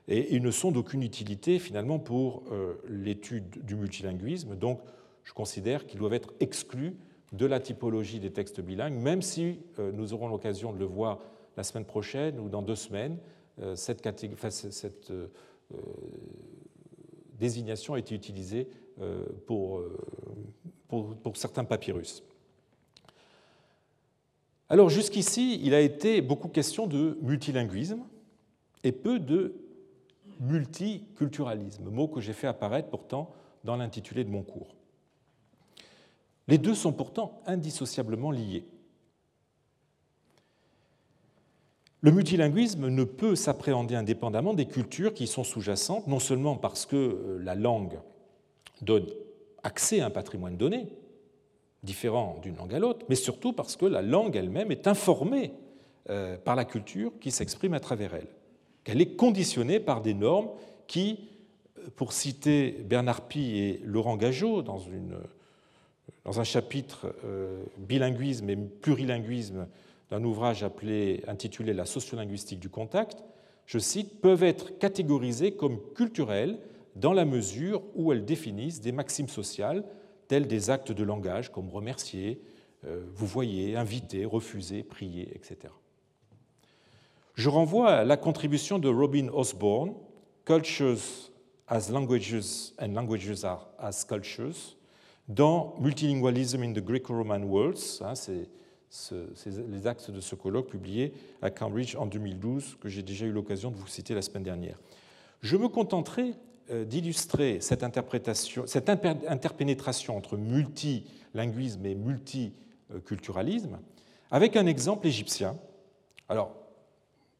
et ils ne sont d'aucune utilité finalement pour euh, l'étude du multilinguisme. Donc, je considère qu'ils doivent être exclus de la typologie des textes bilingues, même si euh, nous aurons l'occasion de le voir la semaine prochaine ou dans deux semaines. Cette, désignation a été utilisée pour certains papyrus. Alors jusqu'ici, il a été beaucoup question de multilinguisme et peu de multiculturalisme, mot que j'ai fait apparaître pourtant dans l'intitulé de mon cours. Les deux sont pourtant indissociablement liés. Le multilinguisme ne peut s'appréhender indépendamment des cultures qui sont sous-jacentes, non seulement parce que euh, la langue donne accès à un patrimoine donné, différent d'une langue à l'autre, mais surtout parce que la langue elle-même est informée euh, par la culture qui s'exprime à travers elle. Qu'elle est conditionnée par des normes qui, pour citer Bernard Pie et Laurent Gageot dans, un chapitre euh, bilinguisme et plurilinguisme d'un ouvrage intitulé La sociolinguistique du contact, je cite, peuvent être catégorisées comme culturelles dans la mesure où elles définissent des maximes sociales tels des actes de langage comme remercier, euh, vous voyez, inviter, refuser, prier, etc. Je renvoie à la contribution de Robin Osborne, Cultures as Languages and Languages as Cultures, dans Multilingualism in the Greco-Roman Worlds. Hein, c'est les axes de ce colloque publié à Cambridge en 2012, que j'ai déjà eu l'occasion de vous citer la semaine dernière. Je me contenterai d'illustrer cette, interprétation, cette interpénétration entre multilinguisme et multiculturalisme avec un exemple égyptien. Alors,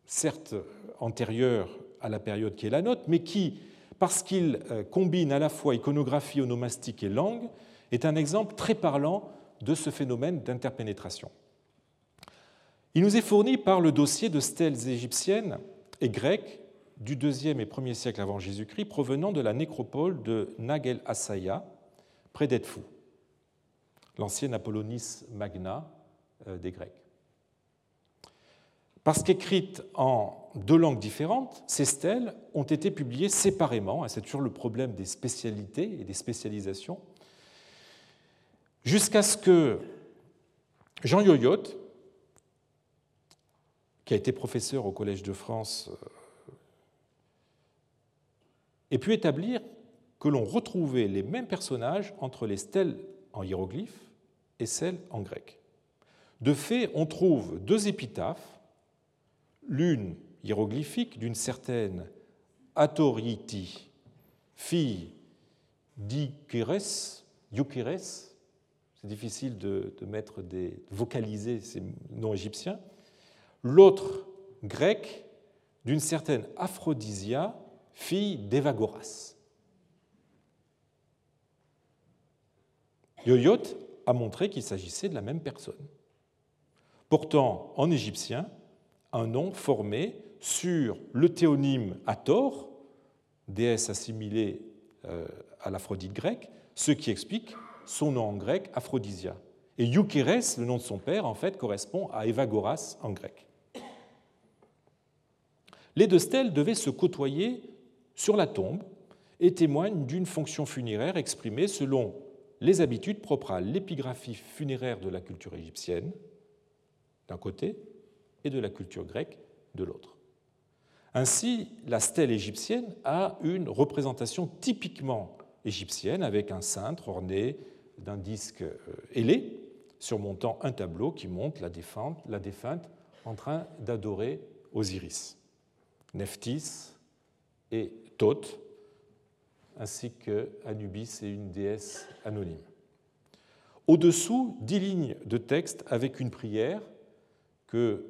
certes antérieur à la période qui est la nôtre, mais qui, parce qu'il euh, combine à la fois iconographie onomastique et langue, est un exemple très parlant de ce phénomène d'interpénétration. Il nous est fourni par le dossier de stèles égyptiennes et grecques du IIe et 1er siècle avant Jésus-Christ provenant de la nécropole de Nag el-Assaya, près d'Edfou, l'ancienne Apollonis magna euh, des Grecs. Parce qu'écrites en deux langues différentes, ces stèles ont été publiées séparément, c'est toujours le problème des spécialités et des spécialisations, jusqu'à ce que Jean Yoyotte, qui a été professeur au Collège de France, euh, ait pu établir que l'on retrouvait les mêmes personnages entre les stèles en hiéroglyphes et celles en grec. De fait, on trouve deux épitaphes l'une hiéroglyphique d'une certaine Atoriti, fille d'Ikires, c'est difficile de, mettre des, vocaliser ces noms égyptiens, l'autre grec d'une certaine Aphrodisia, fille d'Evagoras. Yoyot a montré qu'il s'agissait de la même personne. Pourtant, en égyptien, un nom formé sur le théonyme Hathor, déesse assimilée euh, à l'Aphrodite grecque, ce qui explique son nom en grec Aphrodisia. Et Eukeres, le nom de son père, en fait, correspond à Evagoras en grec. les deux stèles devaient se côtoyer sur la tombe et témoignent d'une fonction funéraire exprimée selon les habitudes propres à l'épigraphie funéraire de la culture égyptienne, d'un côté, et de la culture grecque, de l'autre. Ainsi, la stèle égyptienne a une représentation typiquement égyptienne avec un cintre orné d'un disque euh, ailé surmontant un tableau qui montre la défunte, la défunte en train d'adorer Osiris, Nephthys et Thoth, ainsi que Anubis et une déesse anonyme. Au-dessous, dix lignes de texte avec une prière que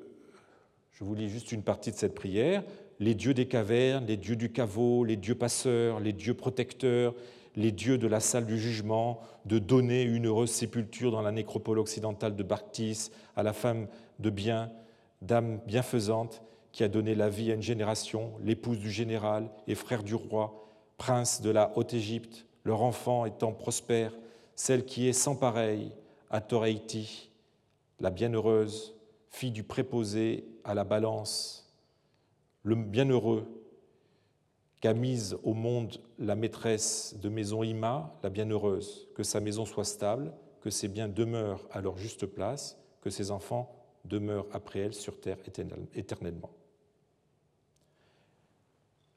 je vous lis juste une partie de cette prière. Les dieux des cavernes, les dieux du caveau, les dieux passeurs, les dieux protecteurs, les dieux de la salle du jugement, de donner une heureuse sépulture dans la nécropole occidentale de Barktis à la femme de bien, dame bienfaisante, qui a donné la vie à une génération, l'épouse du général et frère du roi, prince de la Haute-Égypte, leur enfant étant prospère, celle qui est sans pareil à Toreiti, la bienheureuse, fille du préposé à la balance, le bienheureux qu'a mise au monde la maîtresse de maison Ima, la bienheureuse, que sa maison soit stable, que ses biens demeurent à leur juste place, que ses enfants demeurent après elle sur terre éternellement.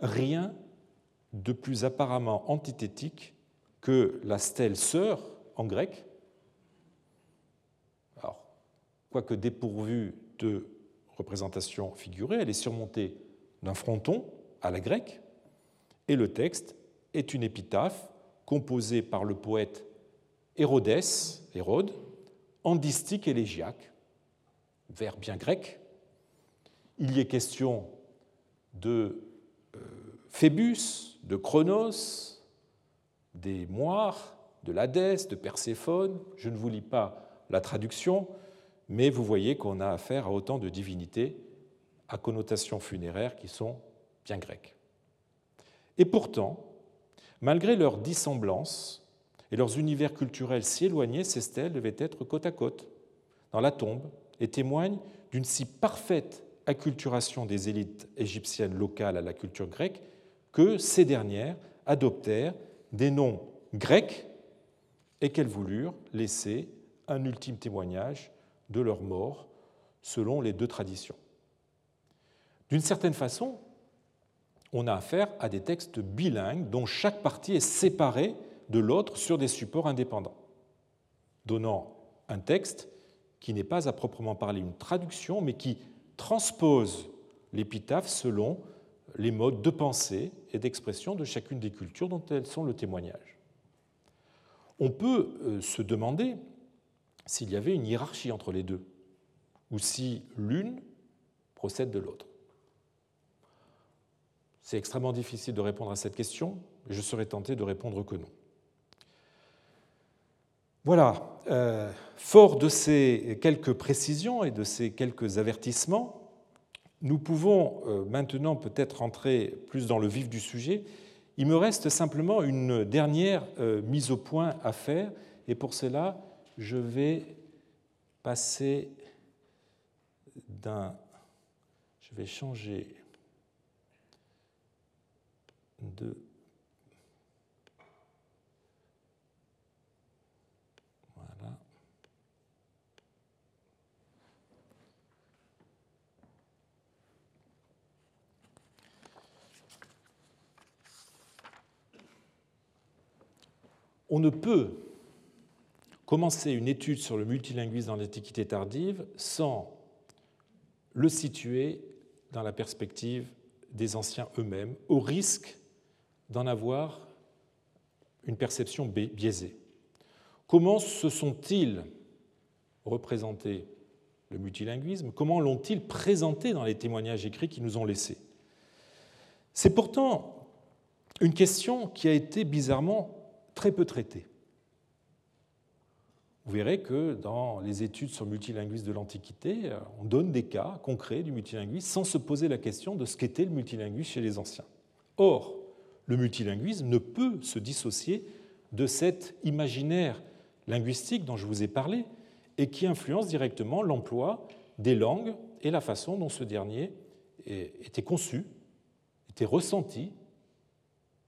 Rien de plus apparemment antithétique que la stèle sœur en grec. Alors, quoique dépourvue de représentation figurée, elle est surmontée d'un fronton à la grecque, et le texte est une épitaphe composée par le poète Hérodès, Hérode, en distique élégiaque, vers bien grec. Il y est question de Phébus, de Chronos, des moires, de l'Hadès, de Perséphone. Je ne vous lis pas la traduction, mais vous voyez qu'on a affaire à autant de divinités à connotation funéraire qui sont bien grecques. Et pourtant, malgré leur dissemblance et leurs univers culturels si éloignés, ces stèles devaient être côte à côte, dans la tombe, et témoignent d'une si parfaite des élites égyptiennes locales à la culture grecque que ces dernières adoptèrent des noms grecs et qu'elles voulurent laisser un ultime témoignage de leur mort selon les deux traditions. D'une certaine façon, on a affaire à des textes bilingues dont chaque partie est séparée de l'autre sur des supports indépendants, donnant un texte qui n'est pas à proprement parler une traduction, mais qui transpose l'épitaphe selon les modes de pensée et d'expression de chacune des cultures dont elles sont le témoignage. On peut euh, se demander s'il y avait une hiérarchie entre les deux, ou si l'une procède de l'autre. C'est extrêmement difficile de répondre à cette question, et je serais tenté de répondre que non. Voilà, euh, fort de ces quelques précisions et de ces quelques avertissements, nous pouvons euh, maintenant peut-être entrer plus dans le vif du sujet. Il me reste simplement une dernière euh, mise au point à faire, et pour cela, je vais passer d'un... Je vais changer de voilà. On ne peut commencer une étude sur le multilinguisme dans l'Antiquité tardive sans le situer dans la perspective des anciens eux-mêmes, au risque d'en avoir une perception biaisée. Comment se sont-ils représentés le multilinguisme? Comment l'ont-ils présenté dans les témoignages écrits qu'ils nous ont laissés? C'est pourtant une question qui a été bizarrement très peu traitée. Vous verrez que dans les études sur le multilinguisme de l'Antiquité, on donne des cas concrets du multilinguisme sans se poser la question de ce qu'était le multilinguisme chez les anciens. Or, le multilinguisme ne peut se dissocier de cet imaginaire linguistique dont je vous ai parlé et qui influence directement l'emploi des langues et la façon dont ce dernier était conçu étaient ressenties,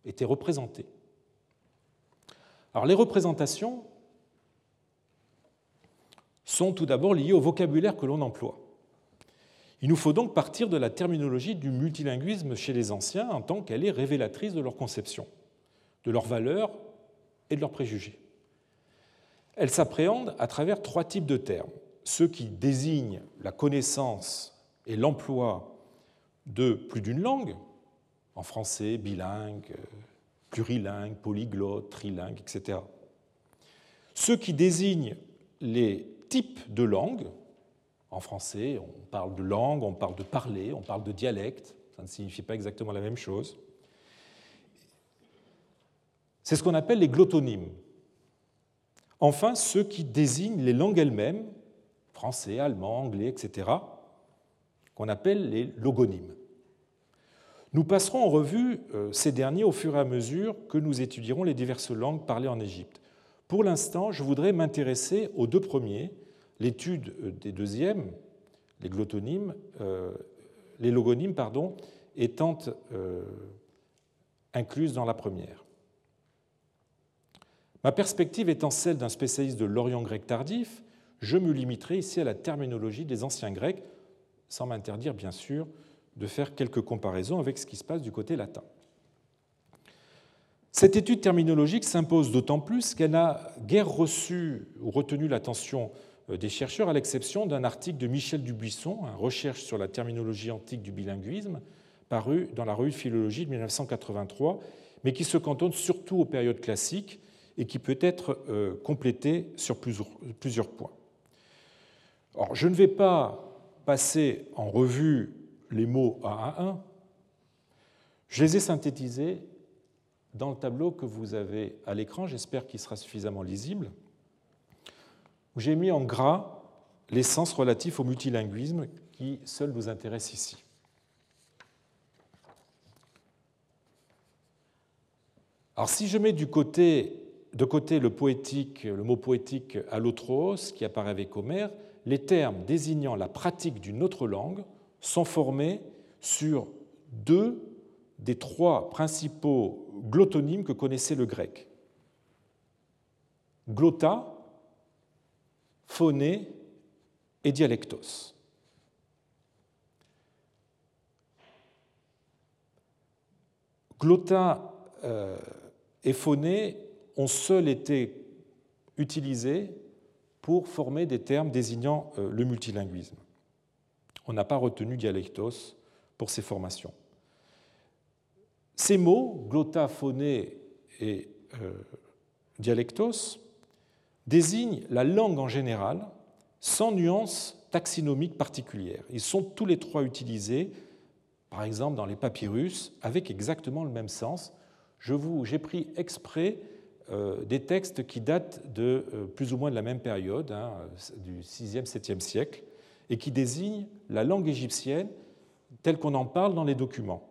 étaient représentées. Alors les représentations sont tout d'abord liées au vocabulaire que l'on emploie. Il nous faut donc partir de la terminologie du multilinguisme chez les anciens en tant qu'elle est révélatrice de leur conception, de leurs valeurs et de leurs préjugés. Elle s'appréhende à travers trois types de termes. Ceux qui désignent la connaissance et l'emploi de plus d'une langue, en français, bilingue, plurilingue, polyglotte, trilingue, etc. Ceux qui désignent les types de langues, en français, on parle de langue, on parle de parler, on parle de dialecte, ça ne signifie pas exactement la même chose. C'est ce qu'on appelle les glottonymes. Enfin, ceux qui désignent les langues elles-mêmes, français, allemand, anglais, etc., qu'on appelle les logonymes. Nous passerons en revue euh, ces derniers au fur et à mesure que nous étudierons les diverses langues parlées en Égypte. Pour l'instant, je voudrais m'intéresser aux deux premiers, l'étude euh, des deuxièmes, les glottonymes, euh, les logonymes, étant incluses dans la première. Ma perspective étant celle d'un spécialiste de l'Orient grec tardif, je me limiterai ici à la terminologie des anciens grecs, sans m'interdire bien sûr de faire quelques comparaisons avec ce qui se passe du côté latin. Cette étude terminologique s'impose d'autant plus qu'elle n'a guère reçu ou retenu l'attention euh, des chercheurs, à l'exception d'un article de Michel Dubuisson, recherche sur la terminologie antique du bilinguisme, paru dans la revue de philologie de 1983, mais qui se cantonne surtout aux périodes classiques et qui peut être euh, complété sur plusieurs points. Alors, je ne vais pas passer en revue les mots un à un, je les ai synthétisés dans le tableau que vous avez à l'écran, j'espère qu'il sera suffisamment lisible, où j'ai mis en gras les sens relatifs au multilinguisme qui seul nous intéresse ici. Alors si je mets de côté le poétique, le mot poétique allotros qui apparaît avec Homère, les termes désignant la pratique d'une autre langue sont formés sur deux des trois principaux glottonymes que connaissait le grec. Glotta, phoné et dialectos. Glotta euh, et phoné ont seuls été utilisés pour former des termes désignant euh, le multilinguisme. On n'a pas retenu dialectos pour ces formations. Ces mots, glotta, phoné et euh, dialectos, désignent la langue en général sans nuance taxinomique particulière. Ils sont tous les trois utilisés, par exemple dans les papyrus, avec exactement le même sens. J'ai pris exprès euh, des textes qui datent de euh, plus ou moins de la même période, hein, du 6e, 7e siècle, et qui désigne la langue égyptienne telle qu'on en parle dans les documents.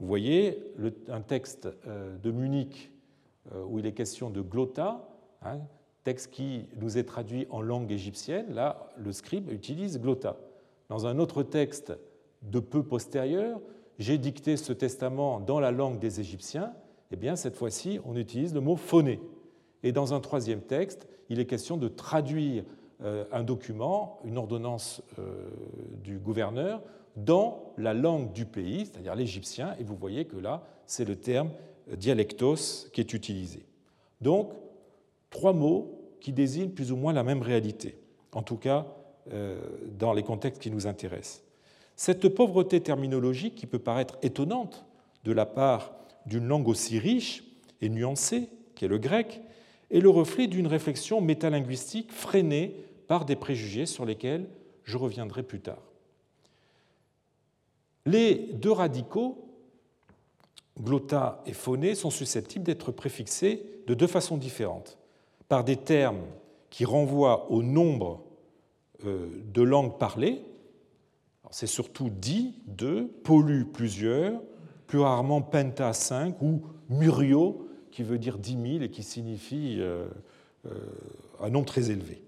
Vous voyez un texte euh, de Munich euh, où il est question de glotta, hein, texte qui nous est traduit en langue égyptienne. Là, le scribe utilise glotta. Dans un autre texte de peu postérieur, j'ai dicté ce testament dans la langue des Égyptiens. Eh bien, cette fois-ci, on utilise le mot phoné. Et dans un troisième texte, il est question de traduire un document, une ordonnance euh, du gouverneur, dans la langue du pays, c'est-à-dire l'égyptien, et vous voyez que là, c'est le terme dialectos qui est utilisé. Donc, trois mots qui désignent plus ou moins la même réalité, en tout cas euh, dans les contextes qui nous intéressent. Cette pauvreté terminologique, qui peut paraître étonnante de la part d'une langue aussi riche et nuancée, qui est le grec, est le reflet d'une réflexion métalinguistique freinée par des préjugés sur lesquels je reviendrai plus tard. Les deux radicaux, glotta et phoné, sont susceptibles d'être préfixés de deux façons différentes, par des termes qui renvoient au nombre euh, de langues parlées, c'est surtout dit, deux, pollu, plusieurs, plus rarement penta, cinq, ou murio, qui veut dire dix mille et qui signifie euh, euh, un nombre très élevé.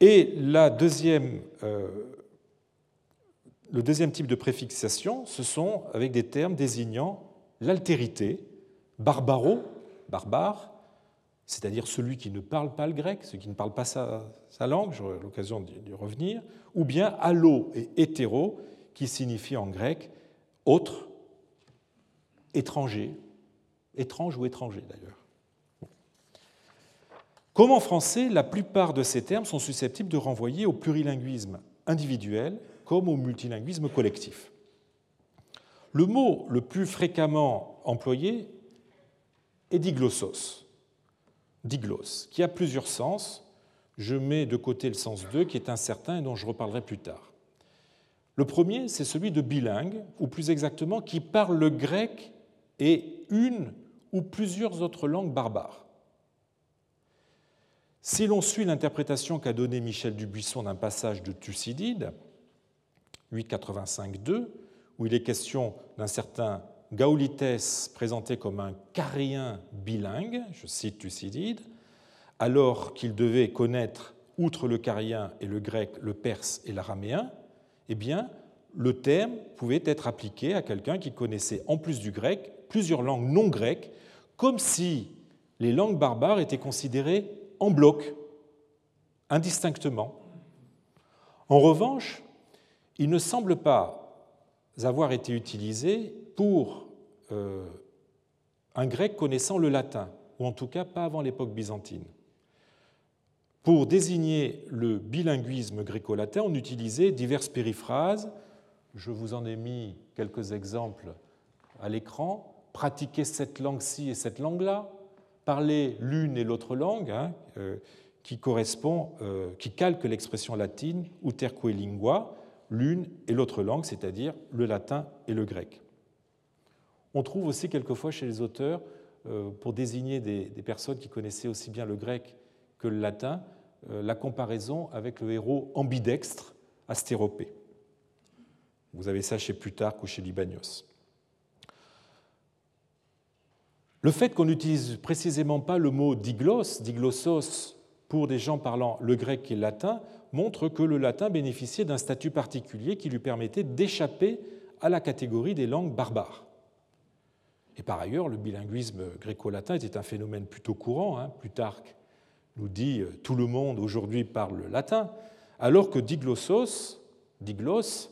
Et euh, le deuxième type de préfixation, ce sont avec des termes désignant l'altérité, barbaro, barbare, c'est-à-dire celui qui ne parle pas le grec, celui qui ne parle pas sa, langue, j'aurai l'occasion d'y revenir, ou bien allo et hétéro, qui signifie en grec autre, étranger, étrange ou étranger d'ailleurs. Comme en français, la plupart de ces termes sont susceptibles de renvoyer au plurilinguisme individuel comme au multilinguisme collectif? Le mot le plus fréquemment employé est diglossos, diglos, qui a plusieurs sens. Je mets de côté le sens 2 qui est incertain et dont je reparlerai plus tard. Le premier, c'est celui de bilingue, ou plus exactement qui parle le grec et une ou plusieurs autres langues barbares. Si l'on suit l'interprétation qu'a donnée Michel Dubuisson d'un passage de Thucydide, 885-2, où il est question d'un certain Gaulites présenté comme un carien bilingue, je cite Thucydide, alors qu'il devait connaître, outre le carien et le grec, le perse et l'araméen, eh bien, le terme pouvait être appliqué à quelqu'un qui connaissait, en plus du grec, plusieurs langues non grecques, comme si les langues barbares étaient considérées en bloc, indistinctement. En revanche, il ne semble pas avoir été utilisé pour euh, un grec connaissant le latin, ou en tout cas pas avant l'époque byzantine. Pour désigner le bilinguisme gréco-latin, on utilisait diverses périphrases. Je vous en ai mis quelques exemples à l'écran. Pratiquer cette langue-ci et cette langue-là, parler l'une et l'autre langue, hein, euh, qui correspond, euh, qui calque l'expression latine uterque lingua, l'une et l'autre langue, c'est-à-dire le latin et le grec. On trouve aussi quelquefois chez les auteurs, euh, pour désigner des, personnes qui connaissaient aussi bien le grec que le latin, la comparaison avec le héros ambidextre Astéropée. Vous avez ça chez Plutarque ou chez Libanios. Le fait qu'on n'utilise précisément pas le mot diglos, diglossos, pour des gens parlant le grec et le latin, montre que le latin bénéficiait d'un statut particulier qui lui permettait d'échapper à la catégorie des langues barbares. Et par ailleurs, le bilinguisme gréco-latin était un phénomène plutôt courant. Hein. Plutarque nous dit euh, tout le monde aujourd'hui parle latin, alors que diglossos, diglos,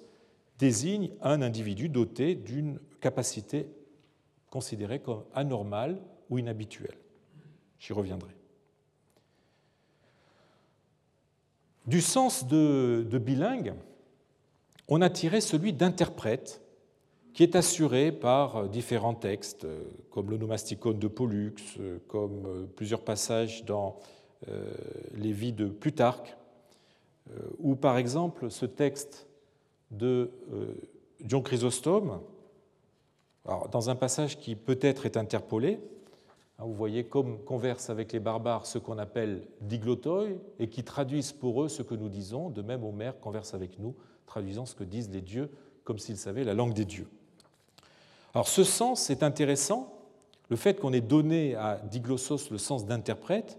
désigne un individu doté d'une capacité considérée comme anormale ou inhabituelle. J'y reviendrai. Du sens de, bilingue, on a tiré celui d'interprète, qui est assuré par différents textes, comme l'onomasticon de Pollux, comme plusieurs passages dans euh, les vies de Plutarque, euh, ou par exemple ce texte de euh, Dion Chrysostome, dans un passage qui peut-être est interpolé, Hein, vous voyez comme conversent avec les barbares ce qu'on appelle diglotoi et qui traduisent pour eux ce que nous disons. De même, Homère converse avec nous, traduisant ce que disent les dieux comme s'ils savaient la langue des dieux. Alors ce sens est intéressant. Le fait qu'on ait donné à diglossos le sens d'interprète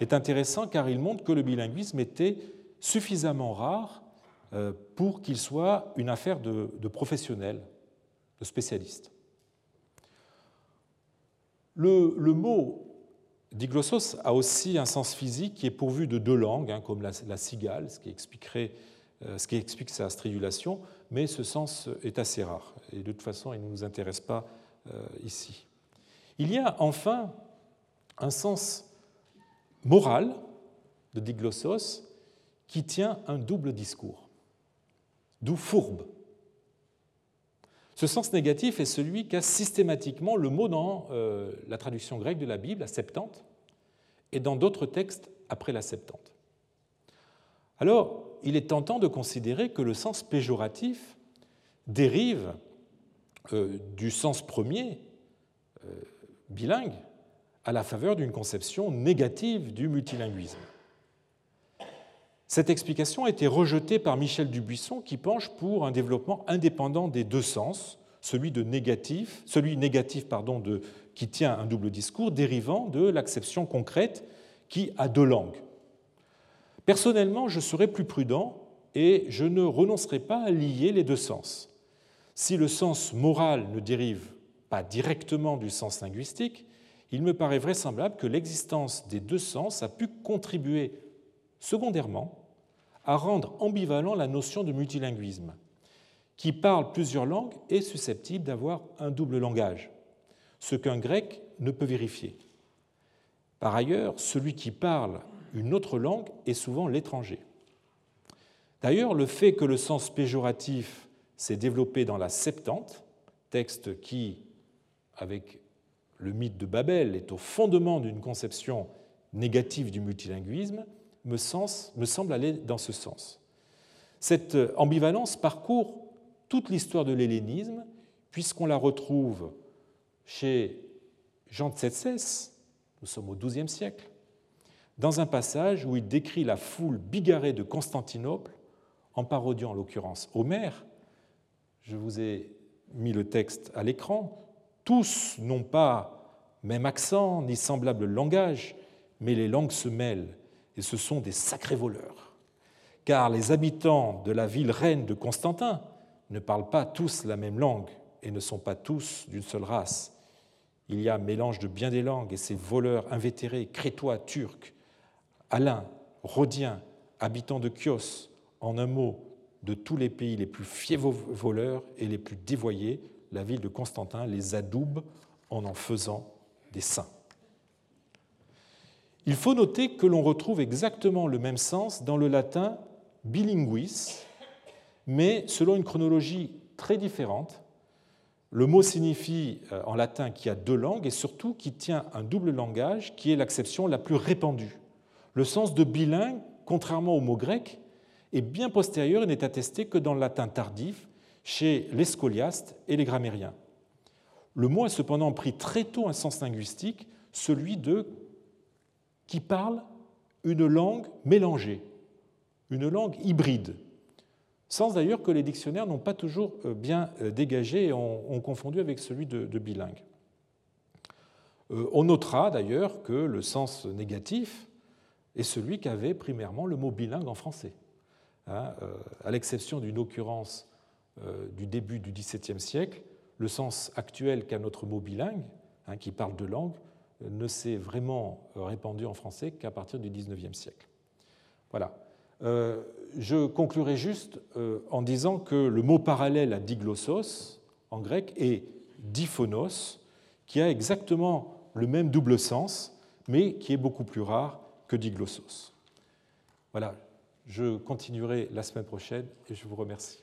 est intéressant car il montre que le bilinguisme était suffisamment rare euh, pour qu'il soit une affaire de, de professionnels, de spécialistes. Le, mot diglossos a aussi un sens physique qui est pourvu de deux langues, hein, comme la, cigale, ce qui, expliquerait, euh, ce qui explique sa stridulation, mais ce sens est assez rare et de toute façon il ne nous intéresse pas euh, ici. Il y a enfin un sens moral de diglossos qui tient un double discours, d'où fourbe ce sens négatif est celui qu'a systématiquement le mot dans euh, la traduction grecque de la Bible, la Septante, et dans d'autres textes après la Septante. Alors, il est tentant de considérer que le sens péjoratif dérive euh, du sens premier, euh, bilingue, à la faveur d'une conception négative du multilinguisme. Cette explication a été rejetée par Michel Dubuisson qui penche pour un développement indépendant des deux sens, celui, de négatif, celui négatif pardon, qui tient un double discours dérivant de l'acception concrète qui a deux langues. Personnellement, je serais plus prudent et je ne renoncerai pas à lier les deux sens. Si le sens moral ne dérive pas directement du sens linguistique, il me paraît vraisemblable que l'existence des deux sens a pu contribuer secondairement à rendre ambivalent la notion de multilinguisme. Qui parle plusieurs langues est susceptible d'avoir un double langage, ce qu'un grec ne peut vérifier. Par ailleurs, celui qui parle une autre langue est souvent l'étranger. D'ailleurs, le fait que le sens péjoratif s'est développé dans la Septante, texte qui, avec le mythe de Babel, est au fondement d'une conception négative du multilinguisme, me, semble aller dans ce sens. Cette ambivalence parcourt toute l'histoire de l'hellénisme, puisqu'on la retrouve chez Jean Tsetses, nous sommes au XIIe siècle, dans un passage où il décrit la foule bigarrée de Constantinople, en parodiant en l'occurrence Homère. Je vous ai mis le texte à l'écran. Tous n'ont pas même accent ni semblable langage, mais les langues se mêlent, et ce sont des sacrés voleurs. Car les habitants de la ville reine de Constantin ne parlent pas tous la même langue et ne sont pas tous d'une seule race. Il y a mélange de bien des langues, et ces voleurs invétérés, crétois, turcs, Alains, Rhodiens, habitants de Chios, en un mot, de tous les pays les plus fiers voleurs et les plus dévoyés, la ville de Constantin les adoube en en faisant des saints. Il faut noter que l'on retrouve exactement le même sens dans le latin bilinguis, mais selon une chronologie très différente. Le mot signifie euh, en latin qu'il y a deux langues et surtout qu'il tient un double langage qui est l'acception la plus répandue. Le sens de bilingue, contrairement au mot grec, est bien postérieur et n'est attesté que dans le latin tardif, chez les scoliastes et les grammairiens. Le mot a cependant pris très tôt un sens linguistique, celui de qui parle une langue mélangée, une langue hybride, sans d'ailleurs que les dictionnaires n'ont pas toujours euh, bien euh, dégagé et ont, confondu avec celui de, bilingue. Euh, on notera d'ailleurs que le sens négatif est celui qu'avait primairement le mot bilingue en français. Hein, à l'exception d'une occurrence du début du XVIIe siècle, le sens actuel qu'a notre mot bilingue, hein, qui parle de langue, ne s'est vraiment répandu en français qu'à partir du XIXe siècle. Voilà. Euh, je conclurai juste euh, en disant que le mot parallèle à diglossos en grec est diphonos, qui a exactement le même double sens, mais qui est beaucoup plus rare que diglossos. Voilà, je continuerai la semaine prochaine et je vous remercie.